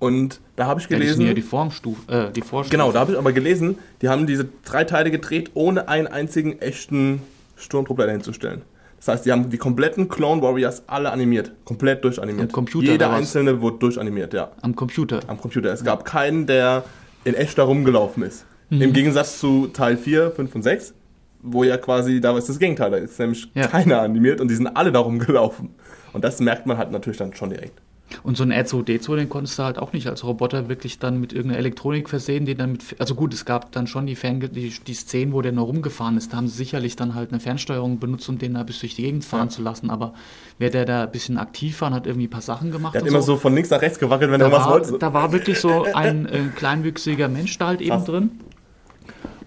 Und da habe ich gelesen. ja die Formstufe, äh, die Vorstufe. Genau, da habe ich aber gelesen, die haben diese drei Teile gedreht, ohne einen einzigen echten Sturmtruppler dahinzustellen. Das heißt, die haben die kompletten Clone Warriors alle animiert. Komplett durchanimiert. Am Computer Jeder einzelne wurde durchanimiert, ja. Am Computer. Am Computer. Es gab keinen, der in echt da rumgelaufen ist. Mhm. Im Gegensatz zu Teil 4, 5 und 6, wo ja quasi, da ist das Gegenteil. Da ist nämlich Ja. keiner animiert und die sind alle da rumgelaufen. Und das merkt man halt natürlich dann schon direkt. Und so ein R2D2, den konntest du halt auch nicht als Roboter wirklich dann mit irgendeiner Elektronik versehen, den dann mit, also gut, es gab dann schon die, Fern die, die Szenen, wo der nur rumgefahren ist, da haben sie sicherlich dann halt eine Fernsteuerung benutzt, um den da bis durch die Gegend fahren zu lassen, aber wer der da ein bisschen aktiv war und hat irgendwie ein paar Sachen gemacht Der hat immer so von links nach rechts gewackelt, wenn da er was wollte. da war wirklich so ein äh, kleinwüchsiger Mensch da halt eben Krass. drin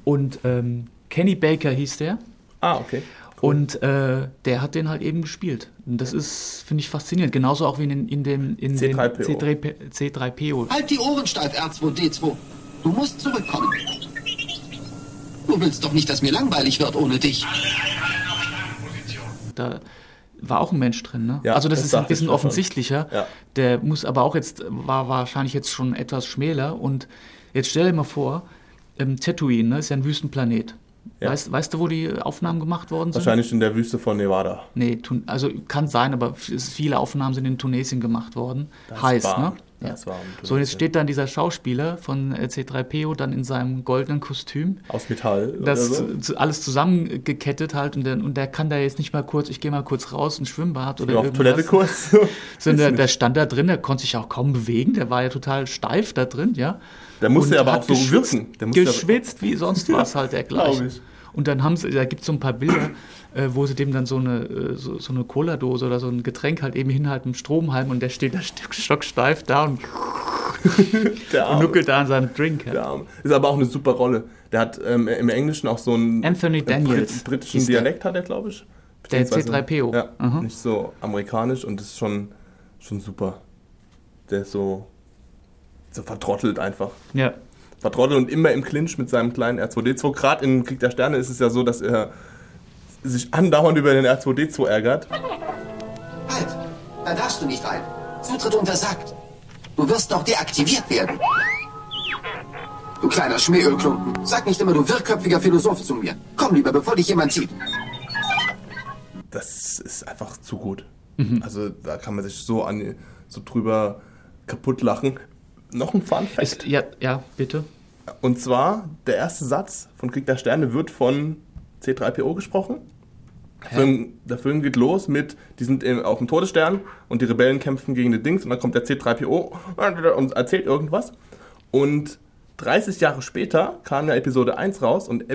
und ähm, Kenny Baker hieß der Ah, okay. Und äh, der hat den halt eben gespielt. Und das ist, finde ich, faszinierend. Genauso auch wie in, in dem in C3PO. dem C3P, C3PO. Halt die Ohren steif, R2D2. Du musst zurückkommen. Du willst doch nicht, dass mir langweilig wird ohne dich. Da war auch ein Mensch drin, ne? Ja, also das, das ist ein bisschen offensichtlicher. Ja. Der muss aber auch jetzt, war wahrscheinlich jetzt schon etwas schmäler. Und jetzt stell dir mal vor, ähm, Tatooine ne, ist ja ein Wüstenplanet. Ja. Weißt, weißt du, wo die Aufnahmen gemacht worden sind? Wahrscheinlich in der Wüste von Nevada. Nee, also kann sein, aber viele Aufnahmen sind in Tunesien gemacht worden. Heiß, warm. ne? Das warm in So, und jetzt steht dann dieser Schauspieler von äh, C3PO dann in seinem goldenen Kostüm. Aus Metall. Das oder so. alles zusammengekettet halt und, dann, und der kann da jetzt nicht mal kurz, ich gehe mal kurz raus ins Schwimmbad oder Auf irgendwas. Toilettekurs. Sondern der, der stand da drin, der konnte sich auch kaum bewegen, der war ja total steif da drin, ja. Der musste Und aber auch so geschwitzt, wirken. Der musste geschwitzt wie sonst was halt der gleich. Und dann haben sie, da gibt es so ein paar Bilder, äh, wo sie dem dann so eine, äh, so, so eine Cola-Dose oder so ein Getränk halt eben hinhalten, mit Stromhalm und der steht da stock- stocksteif da und, Der und nuckelt da an seinem Drink. Ja. Der Arme. Ist aber auch eine super Rolle. Der hat ähm, im Englischen auch so einen Anthony äh, Daniels Brit britischen. Dialekt, hat er, glaube ich. Der Beziehungsweise- C3PO. Ja, Aha. nicht so amerikanisch und das ist schon, schon super. Der ist so, so vertrottelt einfach. ja. vertrottelt und immer im Clinch mit seinem kleinen R2D2. Gerade in Krieg der Sterne ist es ja so, dass er sich andauernd über den R2D2 ärgert. Halt! Da darfst du nicht rein. Zutritt untersagt. Du wirst doch deaktiviert werden. Du kleiner Schmähölklumpen. Sag nicht immer, du wirrköpfiger Philosoph zu mir. Komm lieber, bevor dich jemand sieht. Das ist einfach zu gut. Mhm. Also da kann man sich so, an, so drüber kaputt lachen. Noch ein Fun Fact. Ist, ja, ja, bitte. Und zwar, der erste Satz von Krieg der Sterne wird von C3PO gesprochen. Der Film, der Film geht los mit, die sind auf dem Todesstern und die Rebellen kämpfen gegen die Dings und dann kommt der C3PO und erzählt irgendwas. Und 30 Jahre später kam ja Episode 1 raus und,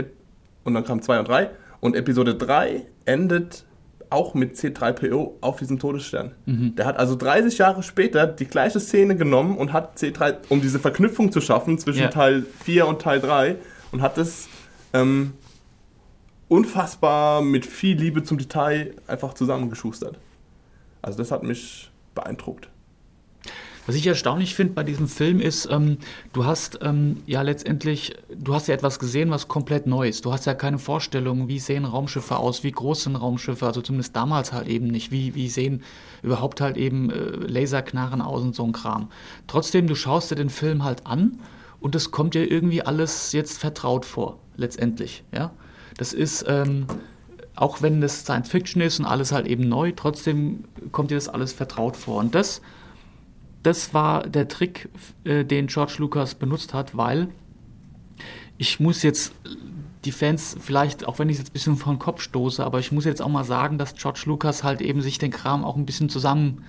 und dann kam 2 und 3 und Episode 3 endet auch mit C3PO auf diesem Todesstern. Der hat also 30 Jahre später die gleiche Szene genommen und hat C3, um diese Verknüpfung zu schaffen zwischen Ja. Teil 4 und Teil 3 und hat es ähm, unfassbar mit viel Liebe zum Detail einfach zusammengeschustert. Also das hat mich beeindruckt. Was ich erstaunlich finde bei diesem Film ist, ähm, du hast ähm, ja letztendlich, du hast ja etwas gesehen, was komplett neu ist. Du hast ja keine Vorstellung, wie sehen Raumschiffe aus, wie groß sind Raumschiffe, also zumindest damals halt eben nicht. Wie, wie sehen überhaupt halt eben äh, Laserknarren aus und so ein Kram. Trotzdem, du schaust dir den Film halt an und es kommt dir irgendwie alles jetzt vertraut vor, letztendlich. Ja? Das ist, ähm, auch wenn das Science Fiction ist und alles halt eben neu, trotzdem kommt dir das alles vertraut vor. Und das das war der Trick, äh, den George Lucas benutzt hat, weil ich muss jetzt die Fans vielleicht, auch wenn ich es jetzt ein bisschen vor den Kopf stoße, aber ich muss jetzt auch mal sagen, dass George Lucas halt eben sich den Kram auch ein bisschen zusammen,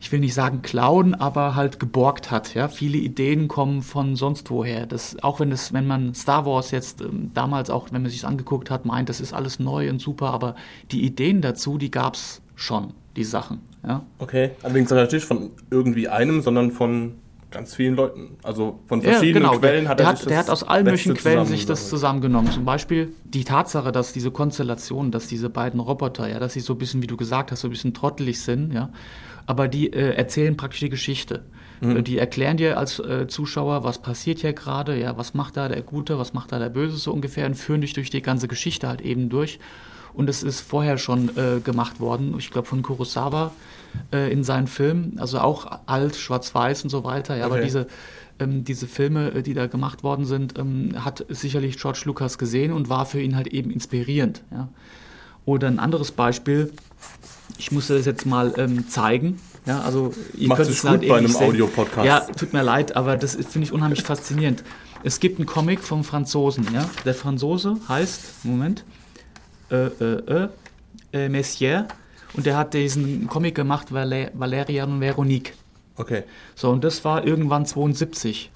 ich will nicht sagen klauen, aber halt geborgt hat. Ja, viele Ideen kommen von sonst woher. Das, auch wenn es, wenn man Star Wars jetzt ähm, damals auch, wenn man sich angeguckt hat, meint, das ist alles neu und super, aber die Ideen dazu, die gab es schon, die Sachen. Ja. Okay. Allerdings natürlich nicht von irgendwie einem, sondern von ganz vielen Leuten. Also von Ja, verschiedenen genau. Quellen hat der er hat, sich der hat aus allen möglichen Quellen sich das zusammengenommen. Zum Beispiel die Tatsache, dass diese Konstellation, dass diese beiden Roboter, ja, dass sie so ein bisschen, wie du gesagt hast, so ein bisschen trottelig sind, ja, aber die äh, erzählen praktisch die Geschichte. Äh, Die erklären dir als äh, Zuschauer, was passiert hier gerade, ja, was macht da der Gute, was macht da der Böse so ungefähr und führen dich durch die ganze Geschichte halt eben durch. Und es ist vorher schon äh, gemacht worden, ich glaube von Kurosawa äh, in seinen Filmen, also auch alt, schwarz-weiß und so weiter. Ja, aber Okay. diese, ähm, diese Filme, äh, die da gemacht worden sind, ähm, hat sicherlich George Lucas gesehen und war für ihn halt eben inspirierend. Ja. Oder ein anderes Beispiel, ich musste das jetzt mal ähm, zeigen. Ja, also ihr Macht könnt es halt gut bei einem. Audiopodcast. Ja, tut mir leid, aber das finde ich unheimlich faszinierend. Es gibt einen Comic vom Franzosen, ja. Der Franzose heißt, Moment, äh, äh, äh, äh, Messier und der hat diesen Comic gemacht, Valé Valerian und Veronique. Okay. So, und das war irgendwann 72.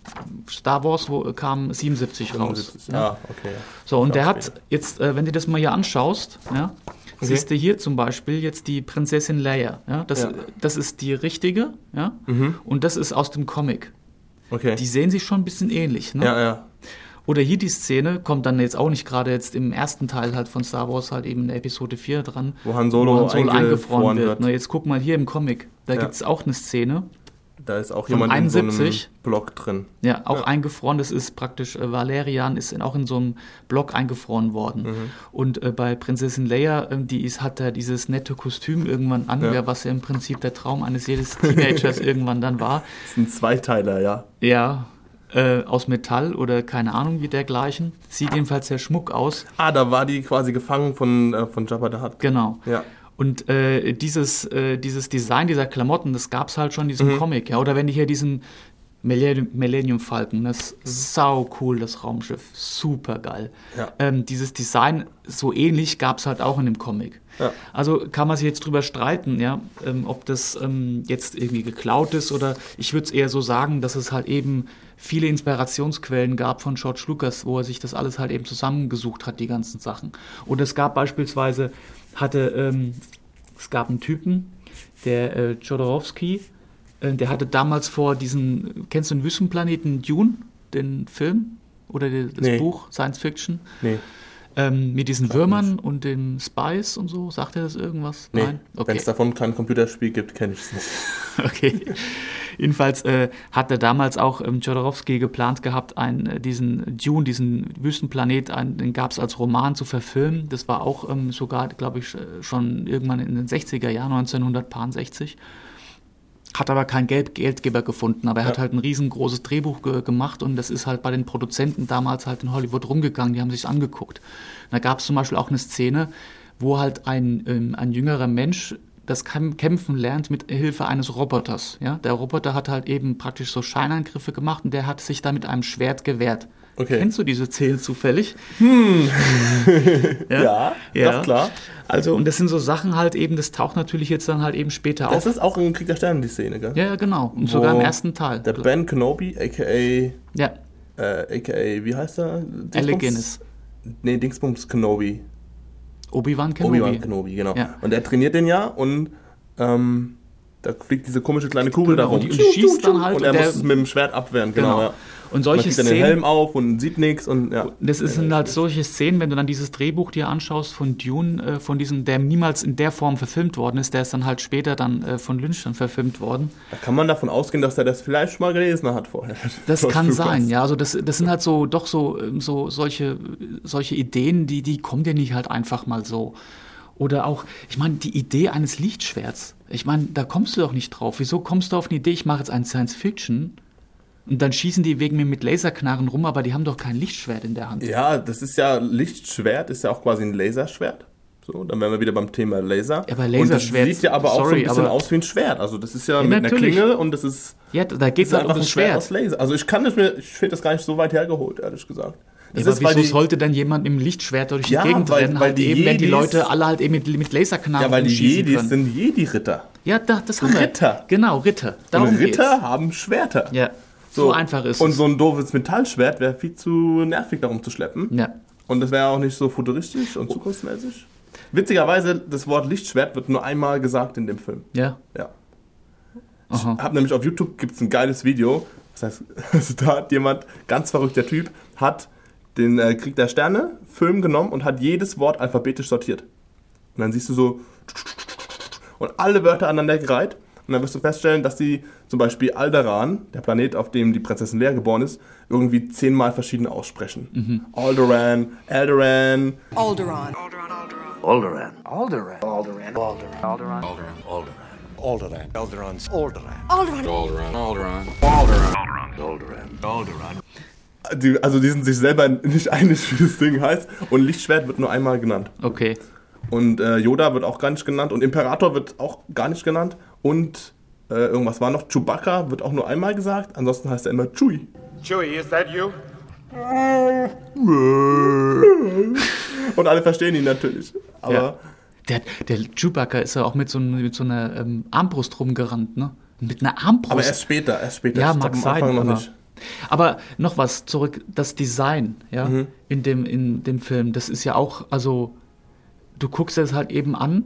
Star Wars wo, kam 77 raus. Ja, okay. ja. So, und der hat jetzt, äh, wenn du das mal hier anschaust, ja, siehst du hier zum Beispiel jetzt die Prinzessin Leia. Ja, das, Ja. Mhm. das ist die richtige, ja, und das ist aus dem Comic. Okay. Die sehen sich schon ein bisschen ähnlich. Ne? ja, ja. Oder hier die Szene, kommt dann jetzt auch nicht gerade jetzt im ersten Teil halt von Star Wars halt eben in der Episode 4 dran. Wo Han Solo eingefroren wird. Ne, jetzt guck mal hier im Comic, da Ja. gibt es auch eine Szene, Da ist auch jemand in so 71. einem Block drin. ja, auch eingefroren, das ist praktisch, äh, Valerian ist in, auch in so einem Block eingefroren worden. Mhm. Und äh, bei Prinzessin Leia, ähm, die ist, hat da dieses nette Kostüm irgendwann an, Ja. ja. was ja im Prinzip der Traum eines jedes Teenagers irgendwann dann war. Das ist ein Zweiteiler, ja. Ja, äh, aus Metall oder keine Ahnung wie dergleichen. Sieht jedenfalls sehr schmuck aus. Ah, da war die quasi gefangen von, äh, von Jabba the Hutt. Genau. Ja. Und äh, dieses, äh, dieses Design dieser Klamotten, das gab es halt schon in diesem Mhm. Comic. Ja? Oder wenn die hier diesen Millennium, Millennium Falcon, das ist sau cool, das Raumschiff. Super geil. Ja. Ähm, dieses Design, so ähnlich gab es halt auch in dem Comic. Ja. Also kann man sich jetzt drüber streiten, ja, ähm, ob das ähm, jetzt irgendwie geklaut ist oder ich würde es eher so sagen, dass es halt eben viele Inspirationsquellen gab von George Lucas, wo er sich das alles halt eben zusammengesucht hat, die ganzen Sachen. Und es gab beispielsweise, hatte, ähm, es gab einen Typen, der äh, Jodorowsky, äh, der hatte damals vor diesen, kennst du den Wüstenplaneten Dune, den Film oder die, das Nee. Buch Science Fiction? Nee. Ähm, mit diesen Würmern und den Spice und so, sagt er das irgendwas? Nee. Nein? Wenn Okay. es davon kein Computerspiel gibt, kenne ich es nicht. okay. Jedenfalls äh, hat er damals auch ähm, Jodorowsky geplant gehabt, einen, äh, diesen Dune, diesen Wüstenplanet, einen, den gab es als Roman zu verfilmen. Das war auch ähm, sogar, glaube ich, äh, schon irgendwann in den 60er Jahren, 1960. Hat aber keinen Geld Geldgeber gefunden, aber er hat Ja. halt ein riesengroßes Drehbuch ge gemacht und das ist halt bei den Produzenten damals halt in Hollywood rumgegangen, die haben sich angeguckt. Da gab es zum Beispiel auch eine Szene, wo halt ein, ähm, ein jüngerer Mensch das Käm- Kämpfen lernt mit Hilfe eines Roboters. Ja? Der Roboter hat halt eben praktisch so Scheinangriffe gemacht und der hat sich da mit einem Schwert gewehrt. Okay. Kennst du diese Szene zufällig? Ja, doch, klar. Also, und das sind so Sachen halt eben, das taucht natürlich jetzt dann halt eben später Das auf. ist auch in Krieg der Sterne die Szene, gell? Ja, ja, genau. Und sogar Wo im ersten Teil. Der Ben Kenobi, a.k.a. ja, Äh, a.k.a. wie heißt er? Alec Guinness. Nee, Dingsbums Kenobi. Obi-Wan Kenobi. Obi-Wan Kenobi, genau. Ja. Und er trainiert den ja und ähm, da fliegt diese komische kleine Kugel da Genau, rum. und die- und schießt dann halt Und er muss es mit dem Schwert abwehren, genau. Genau. ja. Und solche Man kriegt dann den Szenen- Helm auf und sieht nichts und ja. Das ist- sind halt solche Szenen, wenn du dann dieses Drehbuch dir anschaust von Dune, äh, von diesem, der niemals in der Form verfilmt worden ist, der ist dann halt später dann äh, von Lynch dann verfilmt worden. Da kann man davon ausgehen, dass er das vielleicht schon mal gelesen hat vorher. Das kann sein, ja. Also das, das sind halt so doch so, ähm, so solche, solche Ideen, die, die kommen dir nicht halt einfach mal so. Oder auch, ich meine, die Idee eines Lichtschwerts. Ich meine, da kommst du doch nicht drauf. Wieso kommst du auf eine Idee, ich mache jetzt ein Science Fiction und dann schießen die wegen mir mit Laserknarren rum, aber die haben doch kein Lichtschwert in der Hand. Ja, das ist ja Lichtschwert, ist ja auch quasi ein Laserschwert. So, dann wären wir wieder beim Thema Laser. Ja, aber Laserschwert- das sieht ja aber auch so sorry, ein bisschen aber- aus wie ein Schwert. Also das ist ja, mit natürlich. einer Klinge und das ist, Ja, da geht es halt um einfach ein das Schwert Schwert. aus Laser. Also ich kann das mir, ich finde das gar nicht so weit hergeholt, ehrlich gesagt. Das Ja, aber ist, weil wieso die, sollte dann jemand mit dem Lichtschwert durch die Ja, Gegend weil- rennen, weil halt die eben, wenn die Jedis- Leute alle halt eben mit, mit Laserknarren ja, weil die Jedis können. sind Jedi-Ritter. Ja, da, das haben wir. Ritter. Genau, Ritter. Darum Und Ritter geht's. haben Schwerter. Ja, so, einfach ist Und es. so ein doofes Metallschwert wäre viel zu nervig, darum zu schleppen. ja. Und das wäre auch nicht so futuristisch und zukunftsmäßig. Witzigerweise, das Wort Lichtschwert wird nur einmal gesagt in dem Film. Ja. Ja. Aha. Hab nämlich auf YouTube gibt's ein geiles Video. Das heißt, also da hat jemand, ganz verrückter Typ, hat den äh, Krieg der Sterne Film genommen und hat jedes Wort alphabetisch sortiert. Und dann siehst du so und alle Wörter aneinander gereiht. Und dann wirst du feststellen, dass die zum Beispiel Alderan, der Planet, auf dem die Prinzessin Leia geboren ist, irgendwie zehnmal verschieden aussprechen. Alderan, Alderan. Alderaan. Alderaan. Alderaan. Alderaan. Alderaan. Alderaan. Alderan's Alderaan. Alderaan. Alderaan. Alderaan. Die, also die sind sich selber nicht einig, wie das Ding heißt. Und Lichtschwert wird nur einmal genannt. Okay. Und äh, Yoda wird auch gar nicht genannt. Und Imperator wird auch gar nicht genannt. Und äh, irgendwas war noch. Chewbacca wird auch nur einmal gesagt. Ansonsten heißt er immer Chewie. Chewie, is that you? Und alle verstehen ihn natürlich. Aber Ja. Der, der Chewbacca ist ja auch mit so, mit so einer ähm, Armbrust rumgerannt, ne? Mit einer Armbrust. Aber erst später, erst später. Ja, Ich mag sein. Noch aber, nicht. aber noch was zurück, das Design, ja, Mhm. in, dem, in dem Film, das ist ja auch, also, du guckst es halt eben an,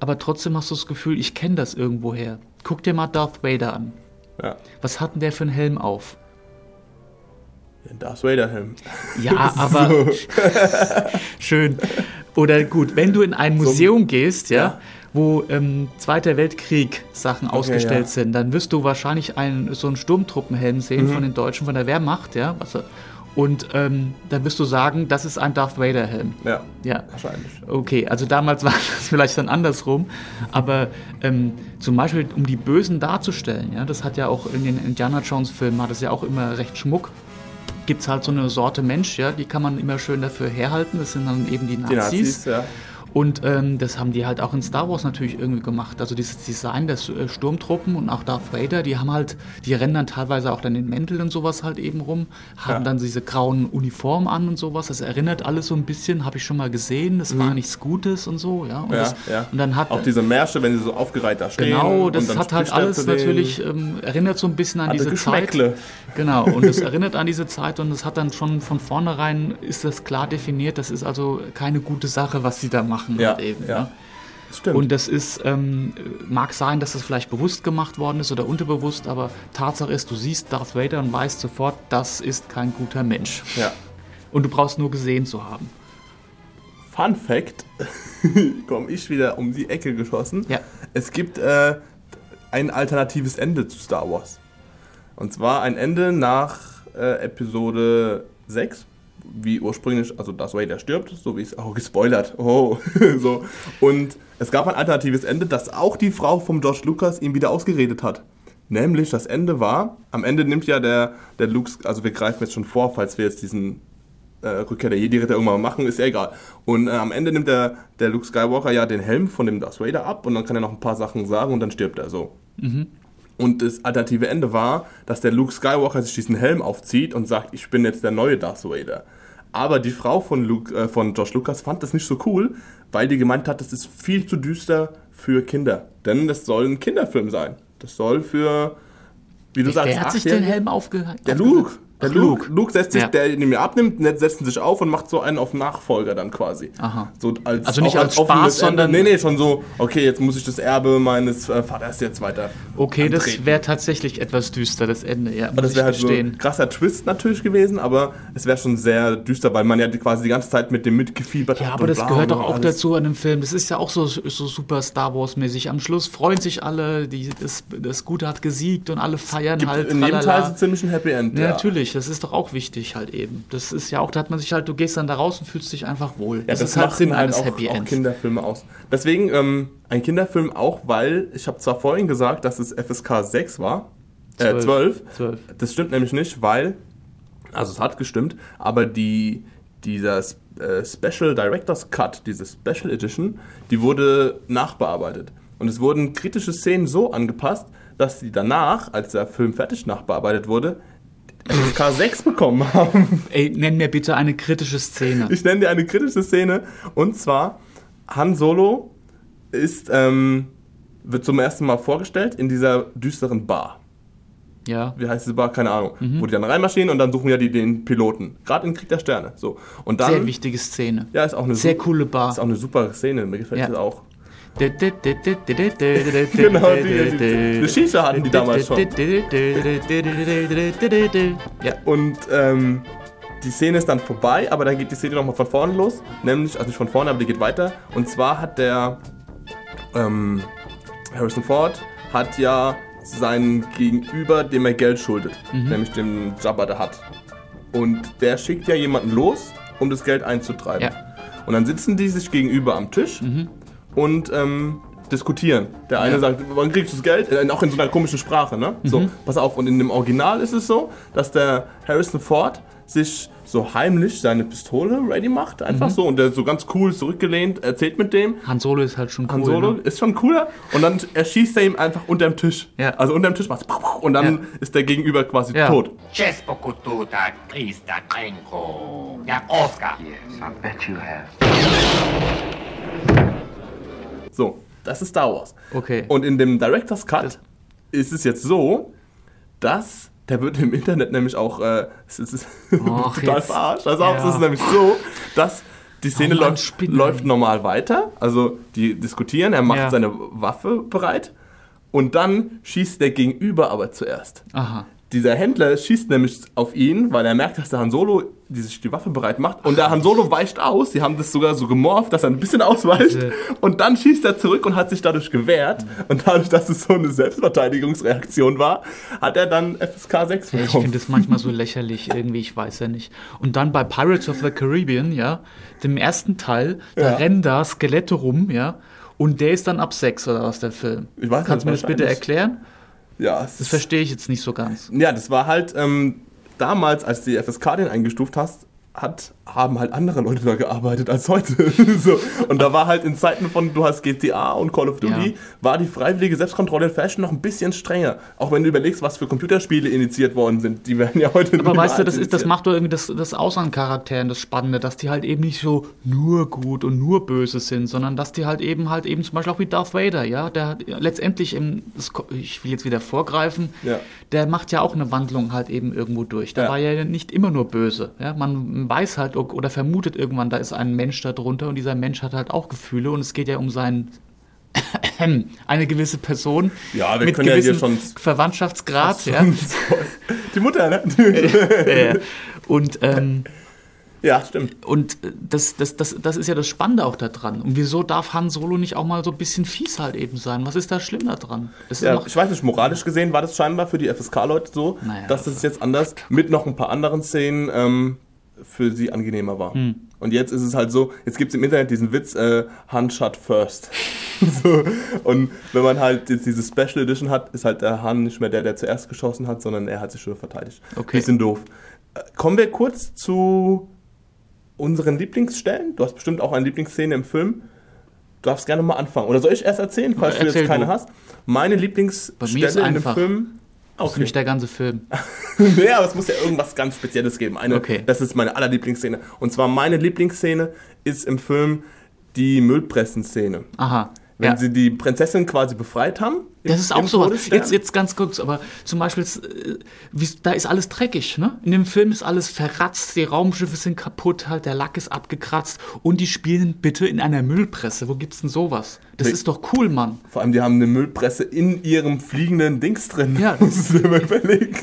aber trotzdem hast du das Gefühl, ich kenne das irgendwoher. Guck dir mal Darth Vader an. Ja. Was hat denn der für einen Helm auf? Den Darth Vader Helm. Ja, aber schön. Oder gut, wenn du in ein Museum gehst, ja, Ja. wo ähm, Zweiter Weltkrieg Sachen ausgestellt ja. sind, dann wirst du wahrscheinlich einen, so einen Sturmtruppenhelm sehen Mhm. von den Deutschen, von der Wehrmacht, ja. Was, und ähm, dann wirst du sagen, das ist ein Darth Vader Helm. Ja, Ja. wahrscheinlich. Okay, also damals war das vielleicht dann andersrum, aber ähm, zum Beispiel um die Bösen darzustellen, ja, das hat ja auch in den Indiana Jones Filmen hat es ja auch immer recht Schmuck. Gibt es halt so eine Sorte Mensch, ja, die kann man immer schön dafür herhalten. Das sind dann eben die Nazis. Die Nazis, ja. Und ähm, das haben die halt auch in Star Wars natürlich irgendwie gemacht. Also dieses Design der äh, Sturmtruppen und auch Darth Vader, die haben halt, die rennen dann teilweise auch dann in Mänteln und sowas halt eben rum, haben Ja. dann diese grauen Uniformen an und sowas. Das erinnert alles so ein bisschen, habe ich schon mal gesehen. Das war nichts Gutes und so, ja. Und, Mhm. ja, das, ja. und dann hat auch diese Märsche, wenn sie so aufgereiht da stehen. Genau, das hat halt alles natürlich, ähm, erinnert so ein bisschen an diese Zeit. Genau, und es erinnert an diese Zeit und es hat dann schon von vornherein, ist das klar definiert, das ist also keine gute Sache, was sie da machen. Ja, halt eben, ja. ne? Stimmt. Und das ist, ähm, mag sein, dass das vielleicht bewusst gemacht worden ist oder unterbewusst, aber Tatsache ist, du siehst Darth Vader und weißt sofort, das ist kein guter Mensch. ja. Und du brauchst nur gesehen zu haben. Fun Fact, komme ich wieder um die Ecke geschossen. Ja. Es gibt äh, ein alternatives Ende zu Star Wars. Und zwar ein Ende nach äh, Episode 6, wie ursprünglich, also Darth Vader stirbt, so wie es auch gespoilert. Oh, so. Und es gab ein alternatives Ende, das auch die Frau vom George Lucas ihm wieder ausgeredet hat. Nämlich das Ende war, am Ende nimmt ja der, der Luke, also wir greifen jetzt schon vor, falls wir jetzt diesen äh, Rückkehr der Jedi-Ritter irgendwann machen, ist ja egal. Und äh, am Ende nimmt der, der Luke Skywalker ja den Helm von dem Darth Vader ab und dann kann er noch ein paar Sachen sagen und dann stirbt er so. Und das alternative Ende war, dass der Luke Skywalker sich diesen Helm aufzieht und sagt, ich bin jetzt der neue Darth Vader. Aber die Frau von, Luke, äh, von George Lucas fand das nicht so cool, weil die gemeint hat, das ist viel zu düster für Kinder. Denn das soll ein Kinderfilm sein. Das soll für, wie du sagst, Wer hat sich den Helm aufgehalten? der Luke. Der Ach, Luke. Luke. Luke setzt sich, Ja. der ihn mir abnimmt, ne, setzt sich auf und macht so einen auf Nachfolger dann quasi. Aha. So als, Also nicht auch als Spaß, sondern- Nee, nee, schon so, okay, jetzt muss ich das Erbe meines äh, Vaters jetzt weiter. Okay, das antreten. wäre tatsächlich etwas düster, das Ende, ja. Aber das wäre halt so ein krasser Twist natürlich gewesen, aber es wäre schon sehr düster, weil man ja quasi die ganze Zeit mit dem mitgefiebert Ja, hat. aber und das gehört doch auch alles. dazu an dem Film. Das ist ja auch so, so super Star Wars-mäßig. Am Schluss freuen sich alle, die, das, das Gute hat gesiegt und alle feiern Gibt halt. in jedem. Teil so ziemlich ein Happy End. Ja, natürlich, das ist doch auch wichtig halt eben. Das ist ja auch, da hat man sich halt, du gehst dann da raus und fühlst dich einfach wohl. Ja, das, das, ist halt macht Sinn halt eines auch, Happy auch Ends. Kinderfilme aus. Deswegen ähm, ein Kinderfilm auch, weil ich habe zwar vorhin gesagt, dass es FSK 6 war, äh, 12. Zwölf. Zwölf. Das stimmt nämlich nicht, weil, also es hat gestimmt, aber die, dieser äh, Special Director's Cut, diese Special Edition, die wurde nachbearbeitet. Und es wurden kritische Szenen so angepasst, dass die danach, als der Film fertig nachbearbeitet wurde, FSK 6 bekommen haben. Ey, nenn mir bitte eine kritische Szene. Ich nenne dir eine kritische Szene. Und zwar, Han Solo ist, ähm, wird zum ersten Mal vorgestellt in dieser düsteren Bar. Ja. Wie heißt diese Bar? Keine Ahnung. Mhm. Wo die dann reinmarschieren und dann suchen ja die den Piloten. Gerade in Krieg der Sterne. So. Und dann, Sehr wichtige Szene. Ja, ist auch eine Sehr coole Bar. Ist auch eine super Szene. Mir gefällt Ja. das auch. Genau, die, die, eine Shisha hatten die damals schon. Ja. Und ähm, die Szene ist dann vorbei, aber dann geht die Szene nochmal von vorne los. Nämlich, also nicht von vorne, aber die geht weiter. Und zwar hat der ähm, Harrison Ford hat ja seinen Gegenüber, dem er Geld schuldet, Mhm. nämlich dem Jabba der Hat. Und der schickt ja jemanden los, um das Geld einzutreiben. Ja. Und dann sitzen die sich gegenüber am Tisch und ähm, diskutieren. Der eine Ja. sagt, wann kriegst du das Geld? Äh, auch in so einer komischen Sprache, ne? So, pass auf. Und in dem Original ist es so, dass der Harrison Ford sich so heimlich seine Pistole ready macht, einfach so. Und der so ganz cool zurückgelehnt erzählt mit dem. Han Solo ist halt schon cool. Han Solo Ne? ist schon cooler. Und dann erschießt er ihm einfach unterm Tisch. Ja. Also unterm Tisch macht's und dann Ja. ist der Gegenüber quasi Ja. tot. Ja, Oscar. Yes, I bet you have. So, das ist Star Wars. Okay. Und in dem Director's Cut ist es jetzt so, dass der wird im Internet nämlich auch äh, es ist Och, total jetzt. verarscht. Also auch, Ja. es ist nämlich so, dass die Szene Oh Mann, läuft, Spinnen. läuft normal weiter. Also die diskutieren, er macht Ja. seine Waffe bereit und dann schießt der Gegenüber aber zuerst. Aha. Dieser Händler schießt nämlich auf ihn, weil er merkt, dass der Han Solo die sich die Waffe bereit macht. Und der Han Solo weicht aus. Die haben das sogar so gemorpht, dass er ein bisschen ausweicht. Und dann schießt er zurück und hat sich dadurch gewehrt. Und dadurch, dass es so eine Selbstverteidigungsreaktion war, hat er dann FSK 6 Ja, ich bekommen. finde es manchmal so lächerlich, irgendwie, ich weiß ja nicht. Und dann bei Pirates of the Caribbean, ja, dem ersten Teil, da Ja. rennen da Skelette rum, ja, und der ist dann ab 6 oder was, der Film. Ich weiß Kannst du mir das bitte erklären? Ja, Das verstehe ich jetzt nicht so ganz. ja, das war halt ähm, damals, als die FSK den eingestuft hast, hat, haben halt andere Leute da gearbeitet als heute. so. Und da war halt in Zeiten von, du hast GTA und Call of Duty, Ja. war die freiwillige Selbstkontrolle in Fashion noch ein bisschen strenger. Auch wenn du überlegst, was für Computerspiele initiiert worden sind. Die werden ja heute Aber weißt du, das, ist, das macht doch irgendwie das, das Aus an Charakteren, das Spannende, dass die halt eben nicht so nur gut und nur böse sind, sondern dass die halt eben halt eben zum Beispiel auch wie Darth Vader, ja, der letztendlich im, das, ich will jetzt wieder vorgreifen, Ja. der macht ja auch eine Wandlung halt eben irgendwo durch. Der Ja. war ja nicht immer nur böse, ja, man weiß halt oder vermutet irgendwann, da ist ein Mensch da drunter und dieser Mensch hat halt auch Gefühle und es geht ja um seinen eine gewisse Person Ja, wir mit können ja hier gewissem schon- Verwandtschaftsgrad, ja. Die Mutter, ne? Und ähm, ja, stimmt. und äh, das, das, das, das ist ja das Spannende auch daran. Und wieso darf Han Solo nicht auch mal so ein bisschen fies halt eben sein? Was ist da schlimm daran? Ist Ja, ich weiß nicht, moralisch gesehen war das scheinbar für die FSK-Leute so, Naja. dass das jetzt anders mit noch ein paar anderen Szenen ähm, für sie angenehmer war. Hm. Und jetzt ist es halt so, jetzt gibt es im Internet diesen Witz, äh, Han shot first. so, und wenn man halt jetzt diese Special Edition hat, ist halt der Han nicht mehr der, der zuerst geschossen hat, sondern er hat sich schon verteidigt. Okay. Bisschen doof. Äh, kommen wir kurz zu unseren Lieblingsstellen. Du hast bestimmt auch eine Lieblingsszene im Film. Du darfst gerne mal anfangen. Oder soll ich erst erzählen, falls du Erzähl jetzt keine du. hast? Meine Lieblingsstelle in dem. Film. Das ist nicht der ganze Film. nee, aber es muss ja irgendwas ganz Spezielles geben. Eine, Okay. Das ist meine allerlieblingsszene. Und zwar meine Lieblingsszene ist im Film die Müllpressenszene. Aha. Wenn ja. sie die Prinzessin quasi befreit haben. im- Das ist auch im so. Jetzt, jetzt ganz kurz, aber zum Beispiel, äh, wie, da ist alles dreckig, ne? In dem Film ist alles verratzt, die Raumschiffe sind kaputt, halt, der Lack ist abgekratzt und die spielen bitte in einer Müllpresse. Wo gibt's denn sowas? Das Nee. ist doch cool, Mann. Vor allem, die haben eine Müllpresse in ihrem fliegenden Dings drin. Ja. Dir mal überlegen.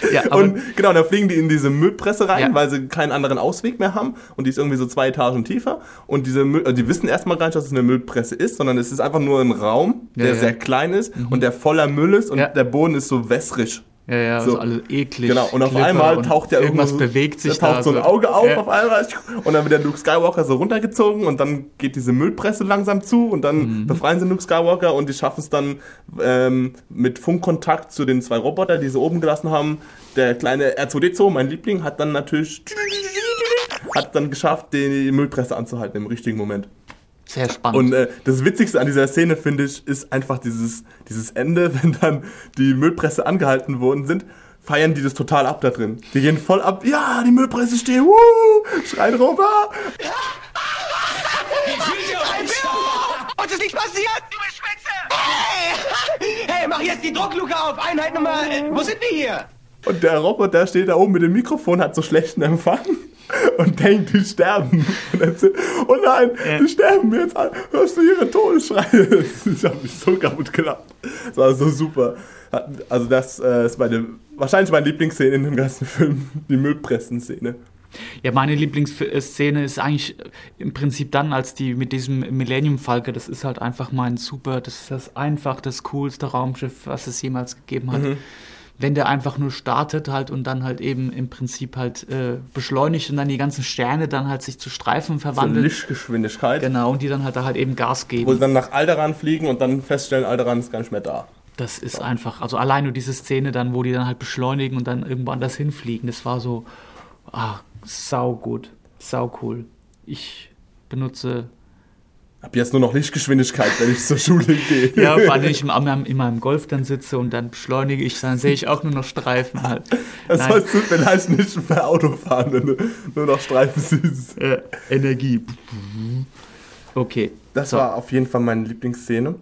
Ja, Und genau, da fliegen die in diese Müllpresse rein, Ja. weil sie keinen anderen Ausweg mehr haben. Und die ist irgendwie so zwei Etagen tiefer. Und diese Müll, also die wissen erstmal gar nicht, dass es eine Müllpresse ist, sondern es ist einfach nur ein Raum, der Ja, sehr klein ist und der voller Müll ist und der Boden ist so wässrig. Ja, ja, so. so alles eklig. Genau, und auf Clipper einmal taucht ja irgendwas irgendwo bewegt sich da taucht so ein Auge auf Ja. auf einmal und dann wird der Luke Skywalker so runtergezogen und dann geht diese Müllpresse langsam zu und dann Mhm. befreien sie Luke Skywalker und die schaffen es dann ähm, mit Funkkontakt zu den zwei Robotern, die sie oben gelassen haben. Der kleine R2D2, mein Liebling, hat dann natürlich hat dann geschafft, die Müllpresse anzuhalten im richtigen Moment. Sehr spannend. Und äh, das Witzigste an dieser Szene, finde ich, ist einfach dieses, dieses Ende, wenn dann die Müllpresse angehalten worden sind, feiern die das total ab da drin. Die gehen voll ab, ja, die Müllpresse steht, wuh, schreien rum, ah. Was ist nicht passiert? Du Spitze! Hey! Hey, mach jetzt die Druckluke auf! Einheit Nummer... Äh, wo sind wir hier? Und der Roboter steht da oben mit dem Mikrofon, hat so schlechten Empfang und denkt, die sterben. Und dann so, oh nein, die sterben jetzt alle. Hörst du ihre Todesschreie? Ich habe mich so kaputt gelacht. Das war so super. Also das äh, ist meine, wahrscheinlich meine Lieblingsszene in dem ganzen Film, die Müllpressen-Szene. Ja, meine Lieblingsszene ist eigentlich im Prinzip dann, als die mit diesem Millennium Falke, das ist halt einfach mein super, das ist das einfach das coolste Raumschiff, was es jemals gegeben hat. Wenn der einfach nur startet halt und dann halt eben im Prinzip halt äh, beschleunigt und dann die ganzen Sterne dann halt sich zu Streifen So verwandeln. Lichtgeschwindigkeit. Genau, und die dann halt da halt eben Gas Wo sie geben. dann nach Alderan fliegen und dann feststellen, Alderan ist gar nicht mehr da. Das ist einfach, also allein nur diese Szene dann, wo die dann halt beschleunigen und dann irgendwo anders hinfliegen, das war so, ah, sau gut, sau cool. Ich benutze Hab jetzt nur noch Lichtgeschwindigkeit, wenn ich zur Schule gehe. Ja, vor allem, wenn ich in meinem, in meinem Golf dann sitze und dann beschleunige ich, dann sehe ich auch nur noch Streifen halt. Das Nein, sollst du vielleicht nicht per Auto fahren, wenn du nur noch Streifen siehst. äh, Energie. Okay. Das so. war auf jeden Fall meine Lieblingsszene.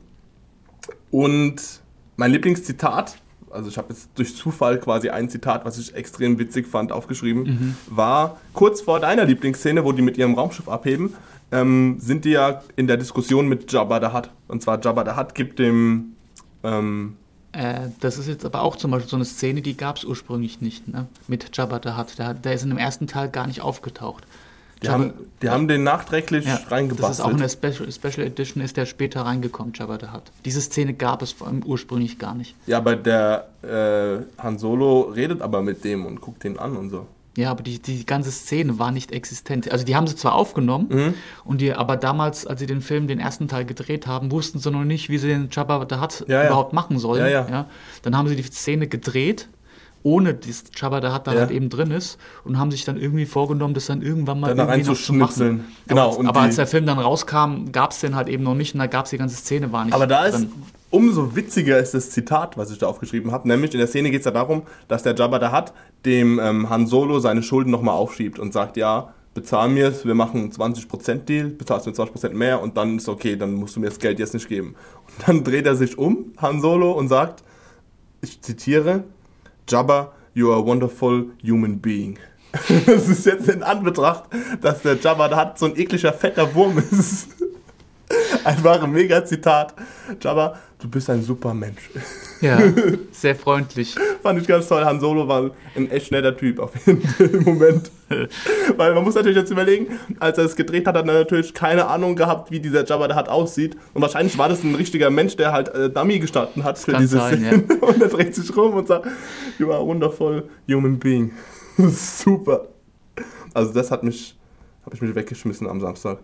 Und mein Lieblingszitat, also ich habe jetzt durch Zufall quasi ein Zitat, was ich extrem witzig fand, aufgeschrieben, Mhm. war kurz vor deiner Lieblingsszene, wo die mit ihrem Raumschiff abheben, ähm, sind die ja in der Diskussion mit Jabba the Hutt. Und zwar Jabba the Hutt gibt dem ähm, Äh, das ist jetzt aber auch zum Beispiel so eine Szene, die gab es ursprünglich nicht, ne? Mit Jabba the Hutt. Der, der ist in dem ersten Teil gar nicht aufgetaucht. Die, Jabba- haben, die haben den nachträglich ja, reingebastelt. das ist auch in der Special, Special Edition, ist der später reingekommen, Jabba the Hutt. Diese Szene gab es vor allem ursprünglich gar nicht. ja, aber der äh, Han Solo redet aber mit dem und guckt ihn an und so. Ja, aber die, die ganze Szene war nicht existent. Also die haben sie zwar aufgenommen, Mhm. und die, aber damals, als sie den Film, den ersten Teil gedreht haben, wussten sie noch nicht, wie sie den Jabba the Hutt Ja, ja. überhaupt machen sollen. Ja, ja. Dann haben sie die Szene gedreht, ohne dass Jabba the Hutt da Ja. halt eben drin ist und haben sich dann irgendwie vorgenommen, das dann irgendwann mal Danach irgendwie noch zu machen. Genau, Aber, und aber als der Film dann rauskam, gab es den halt eben noch nicht und da gab es die ganze Szene war nicht Aber da ist drin. Umso witziger ist das Zitat, was ich da aufgeschrieben habe. Nämlich in der Szene geht es ja darum, dass der Jabba da hat, dem ähm, Han Solo seine Schulden nochmal aufschiebt und sagt, ja, bezahl mir es, wir machen einen 20% Deal, bezahlst mir 20% mehr und dann ist okay, dann musst du mir das Geld jetzt nicht geben. Und dann dreht er sich um, Han Solo, und sagt, ich zitiere, Jabba, you are a wonderful human being. Das ist jetzt in Anbetracht, dass der Jabba da hat so ein ekliger, fetter Wurm ist. Einfach ein mega Zitat. Jabba, du bist ein super Mensch. Ja, sehr freundlich. Fand ich ganz toll. Han Solo war ein echt netter Typ auf jeden Moment. Weil man muss natürlich jetzt überlegen, als er es gedreht hat, hat er natürlich keine Ahnung gehabt, wie dieser Jabba da hat aussieht. Und wahrscheinlich war das ein richtiger Mensch, der halt äh, Dummy gestanden hat für diese sein, Szene. Und er dreht sich rum und sagt, you are a wonderful human being. Super. Also das hat mich, habe ich mich weggeschmissen am Samstag.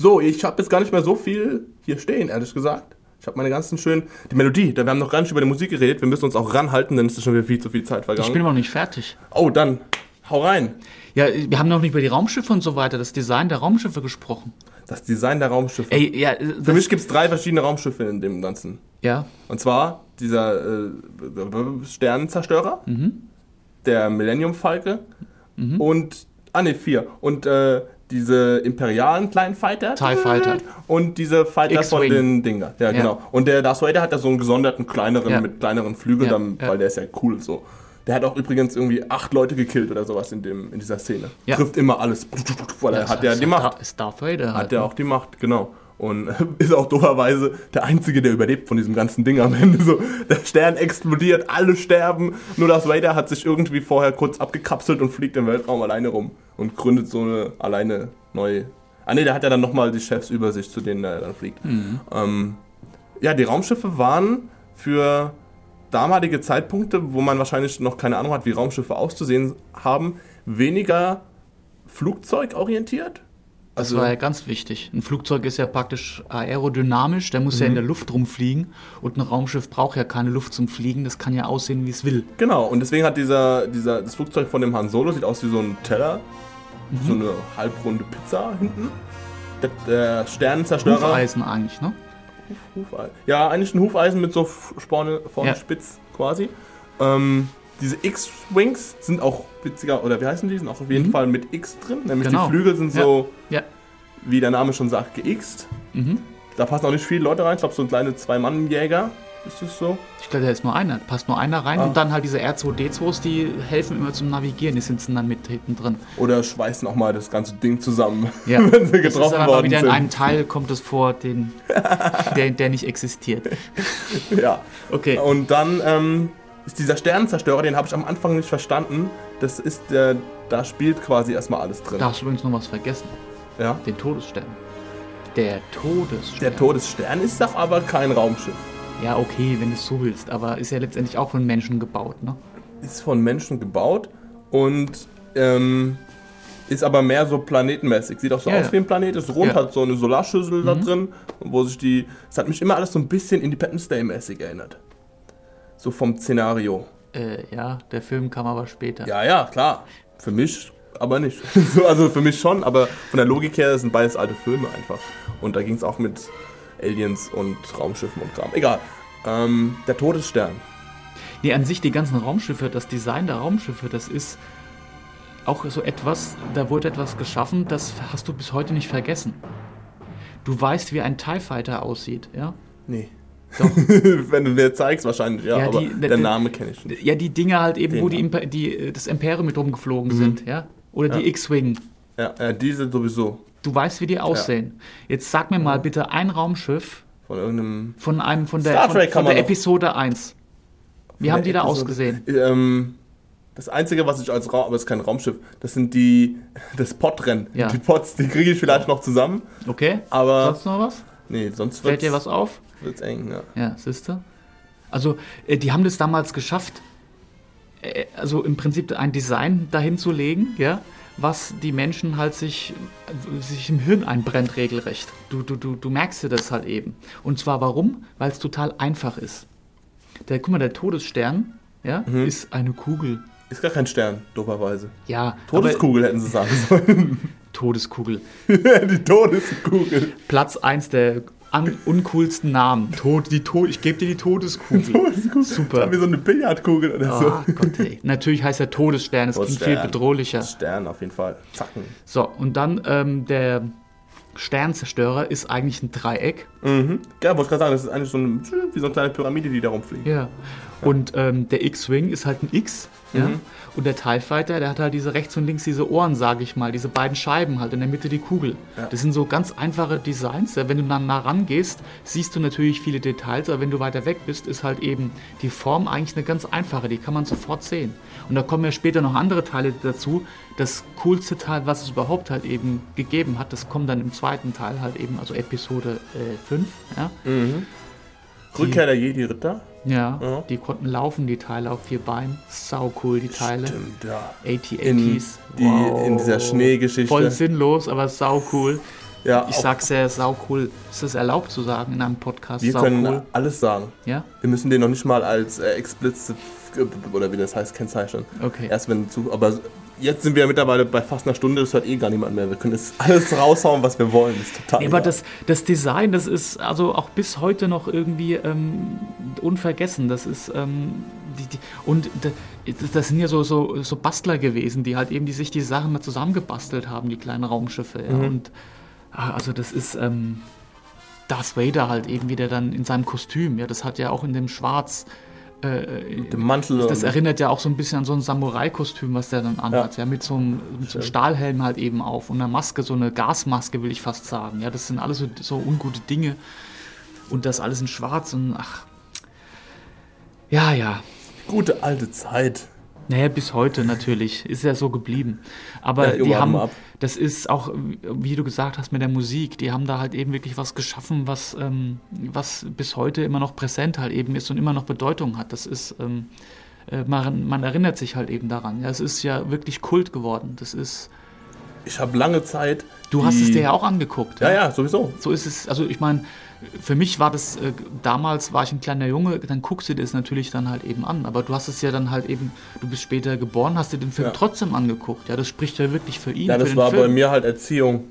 So, ich habe jetzt gar nicht mehr so viel hier stehen, ehrlich gesagt. Ich habe meine ganzen schönen. Die Melodie, da wir haben noch gar nicht über die Musik geredet. Wir müssen uns auch ranhalten, denn es ist schon wieder viel zu viel Zeit Ich vergangen. bin noch nicht fertig. oh, dann Hau rein. Ja, wir haben noch nicht über die Raumschiffe und so weiter, das Design der Raumschiffe gesprochen. Das Design der Raumschiffe. Ey, ja, Für mich gibt es drei verschiedene Raumschiffe in dem Ganzen. ja, Und zwar dieser äh, Sternenzerstörer, Mhm. der Millennium Falke und, ah ne, vier. Und äh, diese imperialen kleinen Fighter. TIE Fighter. Und diese Fighter von den Dinger. Ja, Ja. genau. Und der Darth Vader hat ja so einen gesonderten, kleineren, Ja. mit kleineren Flügeln, dann, weil der ist ja cool so. Der hat auch übrigens irgendwie acht Leute gekillt oder sowas in, dem, in dieser Szene. Ja. Trifft immer alles. Weil er hat ja die Macht. Ist Darth Vader halt, Hat er ne? auch die Macht, genau. Und ist auch dooferweise der Einzige, der überlebt von diesem ganzen Ding am Ende. So, der Stern explodiert, alle sterben. Nur das Vader hat sich irgendwie vorher kurz abgekapselt und fliegt im Weltraum alleine rum und gründet so eine alleine neue. Ah ne, der hat ja dann nochmal die Chefs über sich, zu denen er dann fliegt. Ähm, ja, die Raumschiffe waren für damalige Zeitpunkte, wo man wahrscheinlich noch keine Ahnung hat, wie Raumschiffe auszusehen haben, weniger flugzeugorientiert. Das war ja ganz wichtig. Ein Flugzeug ist ja praktisch aerodynamisch, der muss ja in der Luft rumfliegen und ein Raumschiff braucht ja keine Luft zum Fliegen, das kann ja aussehen, wie es will. Genau, und deswegen hat dieser, dieser, das Flugzeug von dem Han Solo sieht aus wie so ein Teller, so eine halbrunde Pizza hinten. Der, der Sternenzerstörer. Hufeisen eigentlich, ne? Hufeisen. Ja, eigentlich ein Hufeisen mit so Sporne vorne Ja. spitz quasi. Ähm, diese X-Wings sind auch witziger, oder wie heißen die? Sind auch auf jeden Fall mit X drin. Nämlich Genau. die Flügel sind Ja. so, Ja. wie der Name schon sagt, geixt. Mhm. Da passen auch nicht viele Leute rein. Ich glaube, so ein kleine Zwei-Mann-Jäger ist es so. Ich glaube, da ist nur einer, passt nur einer rein Ah. und dann halt diese R2D2s, die helfen immer zum Navigieren, die sitzen dann mit hinten drin. Oder schweißen auch mal das ganze Ding zusammen, Ja. wenn sie Das ist getroffen aber wieder in sind. einem Teil kommt es vor, den, der, der nicht existiert. Ja. Okay. Und dann ähm, ist dieser Sternenzerstörer, den habe ich am Anfang nicht verstanden. Das ist der, da spielt quasi erstmal alles drin. Da hast du übrigens noch was vergessen. Ja. Den Todesstern. Der Todesstern. Der Todesstern ist doch aber kein Raumschiff. Ja, okay, wenn du es so willst, aber ist ja letztendlich auch von Menschen gebaut, ne? Ist von Menschen gebaut und ähm, ist aber mehr so planetenmäßig. Sieht auch so Ja, aus ja. wie ein Planet, ist rund, Ja. Mhm. hat so eine Solarschüssel da drin, wo sich die. Es hat mich immer alles so ein bisschen Independence Day-mäßig erinnert. So vom Szenario. Äh, ja, der Film kam aber später. Ja, ja, klar. Für mich aber nicht. So, also für mich schon, aber von der Logik her sind beides alte Filme einfach. Und da ging es auch mit Aliens und Raumschiffen und Kram. Egal. Ähm, der Todesstern. Nee, an sich die ganzen Raumschiffe, das Design der Raumschiffe, das ist auch so etwas, da wurde etwas geschaffen, das hast du bis heute nicht vergessen. Du weißt, wie ein TIE Fighter aussieht, ja? Nee. Doch. Wenn du mir zeigst, wahrscheinlich, ja, Ja, aber die- der die- Name kenne ich nicht. Ja, die Dinge halt eben, Den wo die. Imper die äh, das Imperium mit rumgeflogen sind, ja? Oder die Ja. X-Wing. Ja, ja, diese sowieso. Du weißt, wie die aussehen. Jetzt sag mir mal bitte ein Raumschiff Von irgendeinem. von einem von der, Star von, Trek kann von der Episode 1. Wie haben die da Episode- ausgesehen? Ähm, das Einzige, was ich als Raum, aber es ist kein Raumschiff, das sind die, das Podrennen. Ja. Die Pods, die kriege ich vielleicht noch zusammen, Okay? aber Sonst noch was? nee, sonst Fällt dir was auf? Wird's eng, ja. Ja, siehst du? Also, äh, die haben das damals geschafft, äh, also im Prinzip ein Design dahin zu legen, ja, was die Menschen halt sich, sich im Hirn einbrennt, regelrecht. Du, du, du, du merkst dir das halt eben. Und zwar warum? Weil es total einfach ist. Der, guck mal, der Todesstern, ja, Mhm. ist eine Kugel. Ist gar kein Stern, dooferweise. Ja, Todeskugel hätten sie sagen sollen. Todeskugel. die Todeskugel. Platz 1 der an uncoolsten Namen. Tod, die Tod, ich gebe dir die Todeskugel. Todeskugel. Super. Wie so eine Billardkugel oder so. Oh Gott, ey. Natürlich heißt er Todesstern, das klingt viel Todesstern. bedrohlicher. Stern auf jeden Fall. Zacken. So, und dann ähm, der Sternzerstörer ist eigentlich ein Dreieck. Mhm. Ja, wollte ich gerade sagen, das ist eigentlich so eine, wie so eine kleine Pyramide, die da rumfliegt. Ja. Und ähm, der X-Wing ist halt ein X. Ja? Mhm. Und der TIE Fighter, der hat halt diese rechts und links diese Ohren, sage ich mal, diese beiden Scheiben halt, in der Mitte die Kugel. Ja. Das sind so ganz einfache Designs. Wenn du dann nah rangehst, siehst du natürlich viele Details, aber wenn du weiter weg bist, ist halt eben die Form eigentlich eine ganz einfache, die kann man sofort sehen. Und da kommen ja später noch andere Teile dazu. Das coolste Teil, was es überhaupt halt eben gegeben hat, das kommt dann im zweiten Teil halt eben, also Episode 5. ja? Rückkehr der Jedi-Ritter. Ja, Ja. die konnten laufen, die Teile auf vier Beinen. Sau cool, die Teile. Stimmt, ja. AT-ATs. die- in dieser Schneegeschichte. Voll sinnlos, aber sau cool. ja Ich sag's ja, sau cool. Ist das erlaubt zu sagen in einem Podcast? Wir sau können cool. alles sagen. Ja? Wir müssen den noch nicht mal als äh, explicit oder wie das heißt kennzeichnen. Okay. Erst wenn zu, aber jetzt sind wir mittlerweile bei fast einer Stunde, das hört eh gar niemand mehr. Wir können jetzt alles raushauen, was wir wollen. Das ist total Ja, aber das, das Design, das ist also auch bis heute noch irgendwie ähm, unvergessen. Das ist ähm, die, die, und das- sind ja so, so, so Bastler gewesen, die halt eben die sich die Sachen mal zusammengebastelt haben, die kleinen Raumschiffe. Ja. Und ah, also das ist ähm, Darth Vader halt eben wieder dann in seinem Kostüm. Ja, das hat ja auch in dem Schwarz. Äh, Dem Mantel das erinnert ja auch so ein bisschen an so ein Samurai-Kostüm, was der dann anhat, ja, mit so einem, mit so einem Stahlhelm halt eben auf und einer Maske, so eine Gasmaske, will ich fast sagen. Ja, das sind alles so, so ungute Dinge. Und das alles in schwarz und ach. Ja, ja. Gute alte Zeit. Naja, bis heute natürlich. Ist ja so geblieben. Aber Ja, die haben, ab. Das ist auch, wie du gesagt hast, mit der Musik, die haben da halt eben wirklich was geschaffen, was, ähm, was bis heute immer noch präsent halt eben ist und immer noch Bedeutung hat. Das ist, ähm, äh, man, man erinnert sich halt eben daran. Ja, es ist ja wirklich Kult geworden. Das ist, Ich habe lange Zeit. du hast es dir ja auch angeguckt. Ja, ja, sowieso. So ist es, also ich meine, für mich war das, äh, damals war ich ein kleiner Junge, dann guckst du dir das natürlich dann halt eben an. Aber du hast es ja dann halt eben, du bist später geboren, hast dir den Film Ja. trotzdem angeguckt. Ja, das spricht ja wirklich für ihn. Ja, das war Film. bei mir halt Erziehung.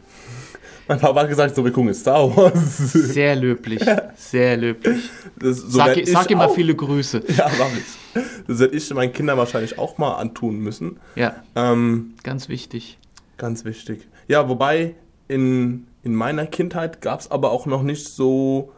Mein Papa hat gesagt, so, wir gucken Star Wars. Sehr löblich, sehr löblich. Das, so Sag, sag ihm mal viele Grüße. Ja, mach ich. Das werde ich meinen Kindern wahrscheinlich auch mal antun müssen. Ja, Ähm, ganz wichtig. ganz wichtig. Ja, wobei in, in meiner Kindheit gab es aber auch noch nicht so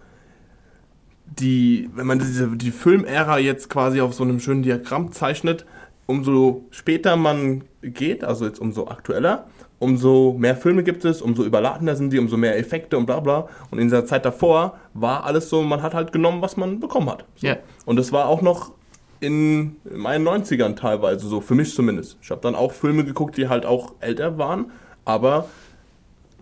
die, wenn man diese, die Filmära jetzt quasi auf so einem schönen Diagramm zeichnet, umso später man geht, also jetzt umso aktueller, umso mehr Filme gibt es, umso überladener sind die, umso mehr Effekte und bla bla. Und in dieser Zeit davor war alles so, man hat halt genommen, was man bekommen hat. So. Ja. Und das war auch noch in meinen 90ern teilweise so, für mich zumindest. Ich habe dann auch Filme geguckt, die halt auch älter waren, aber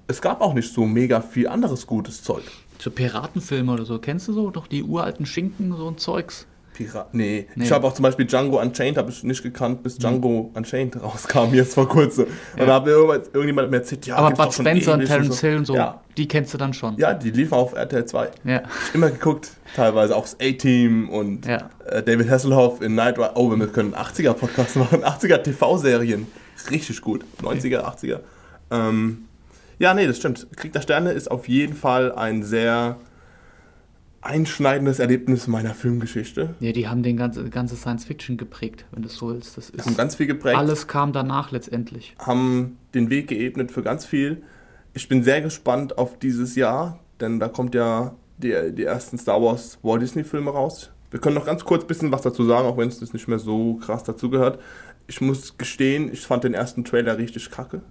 es gab auch nicht so mega viel anderes gutes Zeug. So Piratenfilme oder so, kennst du so? Doch die uralten Schinken, so ein Zeugs. Pirat nee. Nee. Ich habe auch zum Beispiel Django Unchained, habe ich nicht gekannt, bis Django Unchained rauskam, jetzt vor kurzem. Und da hat mir irgendjemand, mir erzählt, ja, Aber Bud Spencer und Terence. Hill und so, Ja, die kennst du dann schon. ja, die liefen auf RTL 2. Ja. Immer geguckt, teilweise auch das A-Team und Ja. äh, David Hasselhoff in Night Rider. Oh, wir können 80er-Podcasts machen, 80er-TV-Serien. Richtig gut. 90er, 80er. Ähm, ja, nee, das stimmt. Krieg der Sterne ist auf jeden Fall ein sehr einschneidendes Erlebnis meiner Filmgeschichte. Ja, die haben den ganze, ganze Science Fiction geprägt, wenn du es so willst. Das ist Haben ganz viel geprägt. alles kam danach letztendlich. haben den Weg geebnet für ganz viel. Ich bin sehr gespannt auf dieses Jahr, denn da kommt ja die, die ersten Star Wars Walt Disney Filme raus. Wir können noch ganz kurz ein bisschen was dazu sagen, auch wenn es das nicht mehr so krass dazugehört. Ich muss gestehen, ich fand den ersten Trailer richtig kacke.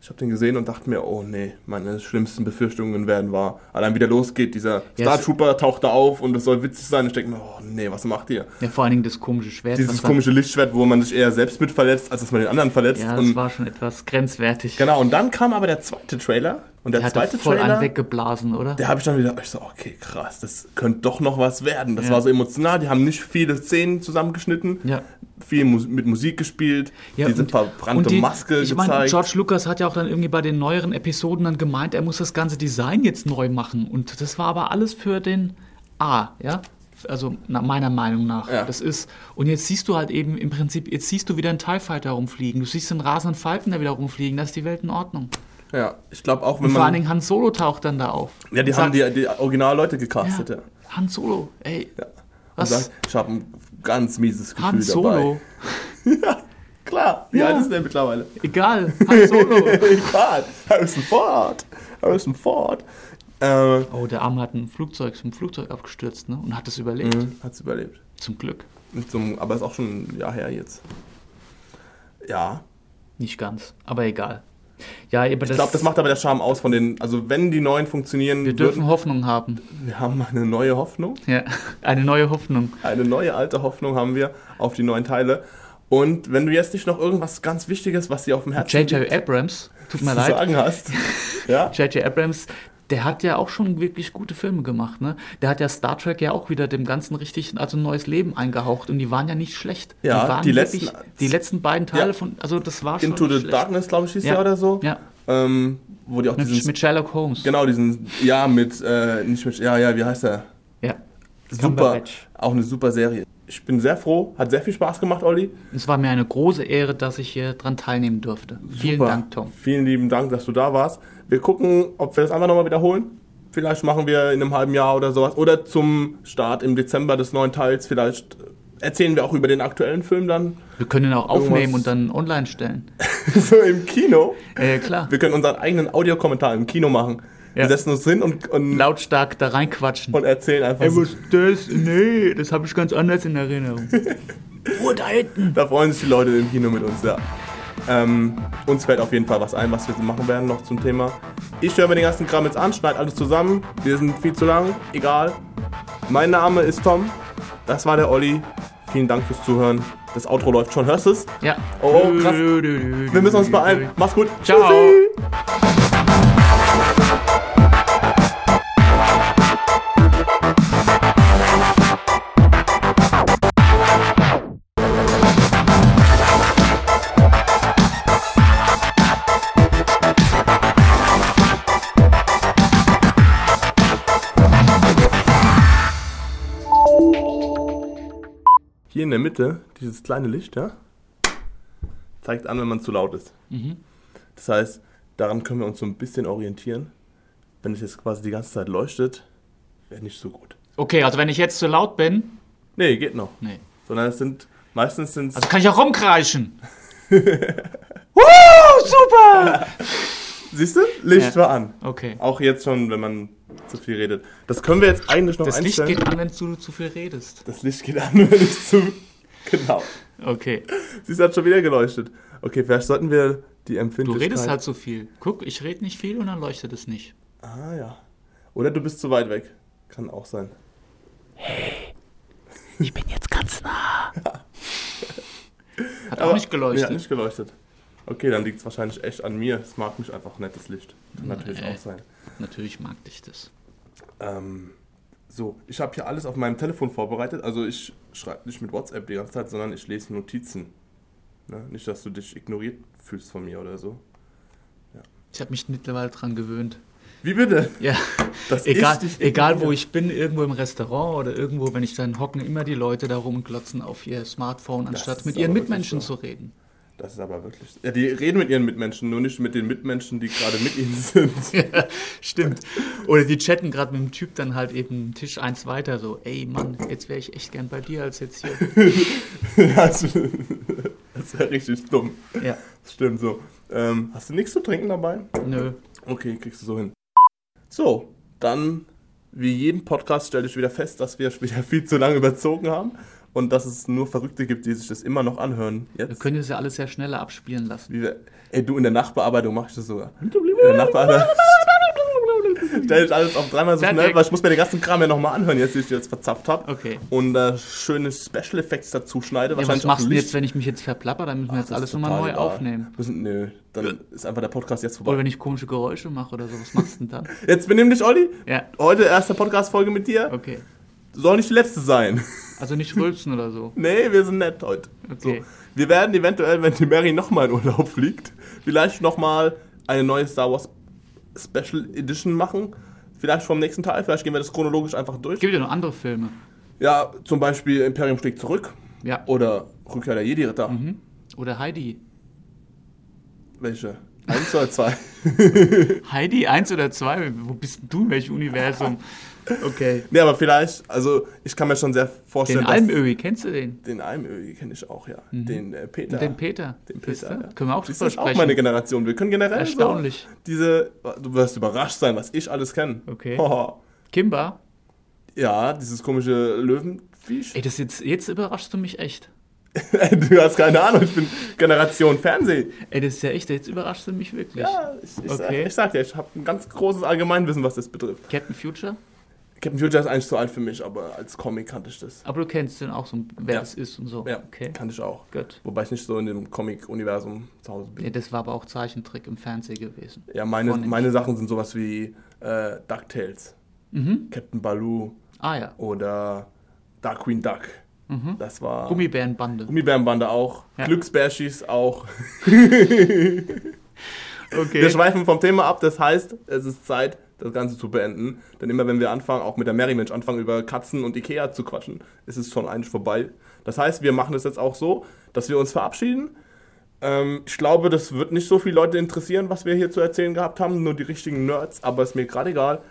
Ich habe den gesehen und dachte mir, oh nee, meine schlimmsten Befürchtungen werden wahr. Allein wieder losgeht, dieser Ja, Star Trooper taucht da auf und es soll witzig sein. Ich denke mir, oh nee, was macht ihr? Ja, vor allen Dingen das komische Schwert. Dieses komische Lichtschwert, wo man sich eher selbst mit verletzt, als dass man den anderen verletzt. Ja, das und war schon etwas grenzwertig. Genau, und dann kam aber der zweite Trailer. Und der Der hat zweite voll einen Trailer, weggeblasen, oder? der habe ich dann wieder, ich so, okay, krass, das könnte doch noch was werden. Das Ja. war so emotional, die haben nicht viele Szenen zusammengeschnitten, Ja. viel Mus mit Musik gespielt, diese und- verbrannte und die- Maske ich meine, gezeigt. George Lucas hat ja auch dann irgendwie bei den neueren Episoden dann gemeint, er muss das ganze Design jetzt neu machen. Und das war aber alles für den A, ja? Also meiner Meinung nach. Ja. Das ist, und jetzt siehst du halt eben im Prinzip, jetzt siehst du wieder einen TIE Fighter rumfliegen, du siehst einen rasenden Falken da wieder rumfliegen, da ist die Welt in Ordnung. Ja, ich glaube auch, wenn Und vor allen man... Dingen Han Solo taucht dann da auf. Ja, die haben sagt, die, die Originalleute gecastet, ja. ja, Han Solo, ey, ja. Was? sagt, ich habe ein ganz mieses Gefühl Han Solo, dabei. Klar, wie Ja. alt ist der mittlerweile? egal, Han Solo. Egal, Harrison Ford. Harrison Ford. Äh, Oh, der Arme hat ein Flugzeug, zum Flugzeug abgestürzt, ne? Und hat es überlebt. hat's überlebt. Zum Glück. Einem, aber ist auch schon ein Jahr her jetzt. Ja. Nicht ganz, aber egal. Ja, aber Ich glaube, das macht aber der Charme aus von den. Also, wenn die neuen funktionieren, wir dürfen würden, Hoffnung haben. wir haben eine neue Hoffnung. Ja, eine neue Hoffnung. Eine neue alte Hoffnung haben wir auf die neuen Teile. Und wenn du jetzt nicht noch irgendwas ganz Wichtiges, was dir auf dem Herzen J.J. Abrams, tut mir zu leid, sagen hast, ja, J.J. Abrams, der hat ja auch schon wirklich gute Filme gemacht, ne? Der hat ja Star Trek ja auch wieder dem Ganzen richtig, also ein neues Leben eingehaucht und die waren ja nicht schlecht. Ja, die, waren die wirklich- letzten- die letzten beiden Teile Ja. von, also das war schon Into the schlecht. Darkness, glaube ich, hieß Ja. der oder so. Ja, Ähm, wo die auch mit, diesen. mit Sherlock Holmes. genau, diesen. Ja, mit. Äh, nicht mit. Ja, ja, wie heißt der? Ja. Super. Auch eine super Serie. Ich bin sehr froh, hat sehr viel Spaß gemacht, Olli. Es war mir eine große Ehre, dass ich hier dran teilnehmen durfte. Vielen Super. Dank, Tom. Vielen lieben Dank, dass du da warst. Wir gucken, ob wir das einfach nochmal wiederholen. Vielleicht machen wir in einem halben Jahr oder sowas. Oder zum Start im Dezember des neuen Teils. Vielleicht erzählen wir auch über den aktuellen Film dann. Wir können ihn auch aufnehmen Irgendwas- und dann online stellen. so im Kino. Äh, klar. Wir können unseren eigenen Audiokommentar im Kino machen. Wir Ja. setzen uns hin und, und, Lautstark da reinquatschen. und erzählen einfach. Ey, so. was ist das? Nee, das habe ich ganz anders in Erinnerung. oh, da hinten. Da freuen sich die Leute im Kino mit uns, ja. Ähm, uns fällt auf jeden Fall was ein, was wir machen werden noch zum Thema. Ich höre mir den ganzen Kram jetzt an, schneide alles zusammen. Wir sind viel zu lang, egal. Mein Name ist Tom. Das war der Olli. Vielen Dank fürs Zuhören. Das Outro läuft schon, hörst du es? Ja. Oh, krass. Wir müssen uns beeilen. Mach's gut. Ciao. Tschüssi. Hier in der Mitte, dieses kleine Licht, ja, zeigt an, wenn man zu laut ist. Das heißt, daran können wir uns so ein bisschen orientieren. Wenn es jetzt quasi die ganze Zeit leuchtet, wäre nicht so gut. Okay, also wenn ich jetzt zu laut bin. Nee, geht noch. Nee. Sondern es sind, meistens sind Also kann ich auch rumkreischen. Woo, super! siehst du, Licht Ja. war an. Okay. Auch jetzt schon, wenn man zu viel redet. Das können wir jetzt eigentlich noch Das Licht einstellen. geht an, wenn du zu viel redest. das Licht geht an, wenn ich zu... Genau. Okay. Sie hat schon wieder geleuchtet. Okay, vielleicht sollten wir die Du Empfindlichkeit... redest halt so viel. Guck, ich rede nicht viel und dann leuchtet es nicht. Ah ja. Oder du bist zu weit weg. Kann auch sein. Ich bin jetzt ganz nah. Hat Aber- auch nicht Nee, geleuchtet. hat nicht geleuchtet. Okay, dann liegt es wahrscheinlich echt an mir. Es mag mich einfach nicht, das Licht. Kann natürlich auch sein. Natürlich mag dich das. Ähm, so, ich habe hier alles auf meinem Telefon vorbereitet. Also ich schreibe nicht mit WhatsApp die ganze Zeit, sondern ich lese Notizen. Ne? Nicht, dass du dich ignoriert fühlst von mir oder so. Ich habe mich mittlerweile dran gewöhnt. Wie bitte? Ja, Dass egal, egal wo ich bin, irgendwo im Restaurant oder irgendwo, wenn ich dann hocken, immer die Leute da rumglotzen auf ihr Smartphone, anstatt mit ihren Mitmenschen so. zu reden. Das ist aber wirklich. Ja, die reden mit ihren Mitmenschen, nur nicht mit den Mitmenschen, die gerade mit ihnen sind. Stimmt. Oder die chatten gerade mit dem Typ dann halt eben einen Tisch eins weiter, so, ey Mann, jetzt wäre ich echt gern bei dir als jetzt hier. das das ist ja richtig dumm. Ja. Das stimmt so. Ähm, hast du nichts zu trinken dabei? Nö. Okay, kriegst du so hin. So, dann, wie jeden Podcast, stelle ich wieder fest, dass wir wieder viel zu lange überzogen haben und dass es nur Verrückte gibt, die sich das immer noch anhören. Wir Jetzt. können das ja alles sehr schneller abspielen lassen. Wie wir, ey, du in der Nachbearbeitung mach ich das sogar. In der Nachbearbeitung. Stell ich alles auf dreimal so schnell, weil ich muss mir den ganzen Kram ja nochmal anhören, jetzt, wie ich jetzt verzapft habe. Okay. Und äh, schöne Special Effects dazu schneide. Ja, was machst du jetzt, wenn ich mich jetzt verplapper? Dann müssen wir jetzt Das alles nochmal neu egal. aufnehmen. Müssen, nö, dann ist einfach der Podcast jetzt vorbei. Oder wenn ich komische Geräusche mache oder so, was machst du denn dann? Jetzt benimm dich, Olli. Ja. Heute erste Podcast-Folge mit dir. Okay. Soll nicht die letzte sein. Also nicht rülpsen oder so. nee, wir sind nett heute. Okay. So, wir werden eventuell, wenn die Mary nochmal in Urlaub fliegt, vielleicht nochmal eine neue Star Wars Special Edition machen. Vielleicht vom nächsten Teil, vielleicht gehen wir das chronologisch einfach durch. Es gibt ja noch andere Filme. Ja, zum Beispiel Imperium schlägt zurück. Ja. Oder Rückkehr der Jedi-Ritter. Oder Heidi. Welche? Eins oder zwei? Heidi 1 oder 2? Wo bist du? In welchem Universum? Okay. nee, aber vielleicht, also ich kann mir schon sehr vorstellen, Den Almöhi, kennst du den? Den Almöhi kenne ich auch, ja. Den äh, Peter. Den Peter. Den Peter. Ja. Können wir auch drüber du, das ist auch sprechen. meine Generation. Wir können generell Erstaunlich. So diese, du wirst überrascht sein, was ich alles kenne. Okay. Kimba? ja, dieses komische Löwenviech. Ey, das jetzt, jetzt überraschst du mich echt. du hast keine Ahnung, ich bin Generation Fernsehen. Ey, das ist ja echt, jetzt überraschst du mich wirklich. Ja, ich, ich, sag, Okay. ich sag dir, ich habe ein ganz großes Allgemeinwissen, was das betrifft. Captain Future? Captain Future ist eigentlich zu alt für mich, aber als Comic kannte ich das. Aber du kennst den auch so, wer Ja. das ist und so. Ja, Okay. kannte ich auch. Gut. Wobei ich nicht so in dem Comic-Universum zu Hause bin. Nee, das war aber auch Zeichentrick im Fernsehen gewesen. Ja, meine, meine Sachen sind sowas wie äh, DuckTales, Mhm. Captain Baloo Ah ja. oder Dark Queen Duck. Das war. Gummibärenbande. Gummibärenbande auch. Ja. Glücksbärschis auch. Okay. Wir schweifen vom Thema ab, das heißt, es ist Zeit, das Ganze zu beenden. Denn immer wenn wir anfangen, auch mit der Merrymensch anfangen, über Katzen und Ikea zu quatschen, ist es schon eigentlich vorbei. Das heißt, wir machen das jetzt auch so, dass wir uns verabschieden. Ähm, ich glaube, das wird nicht so viele Leute interessieren, was wir hier zu erzählen gehabt haben, nur die richtigen Nerds, aber ist mir gerade egal.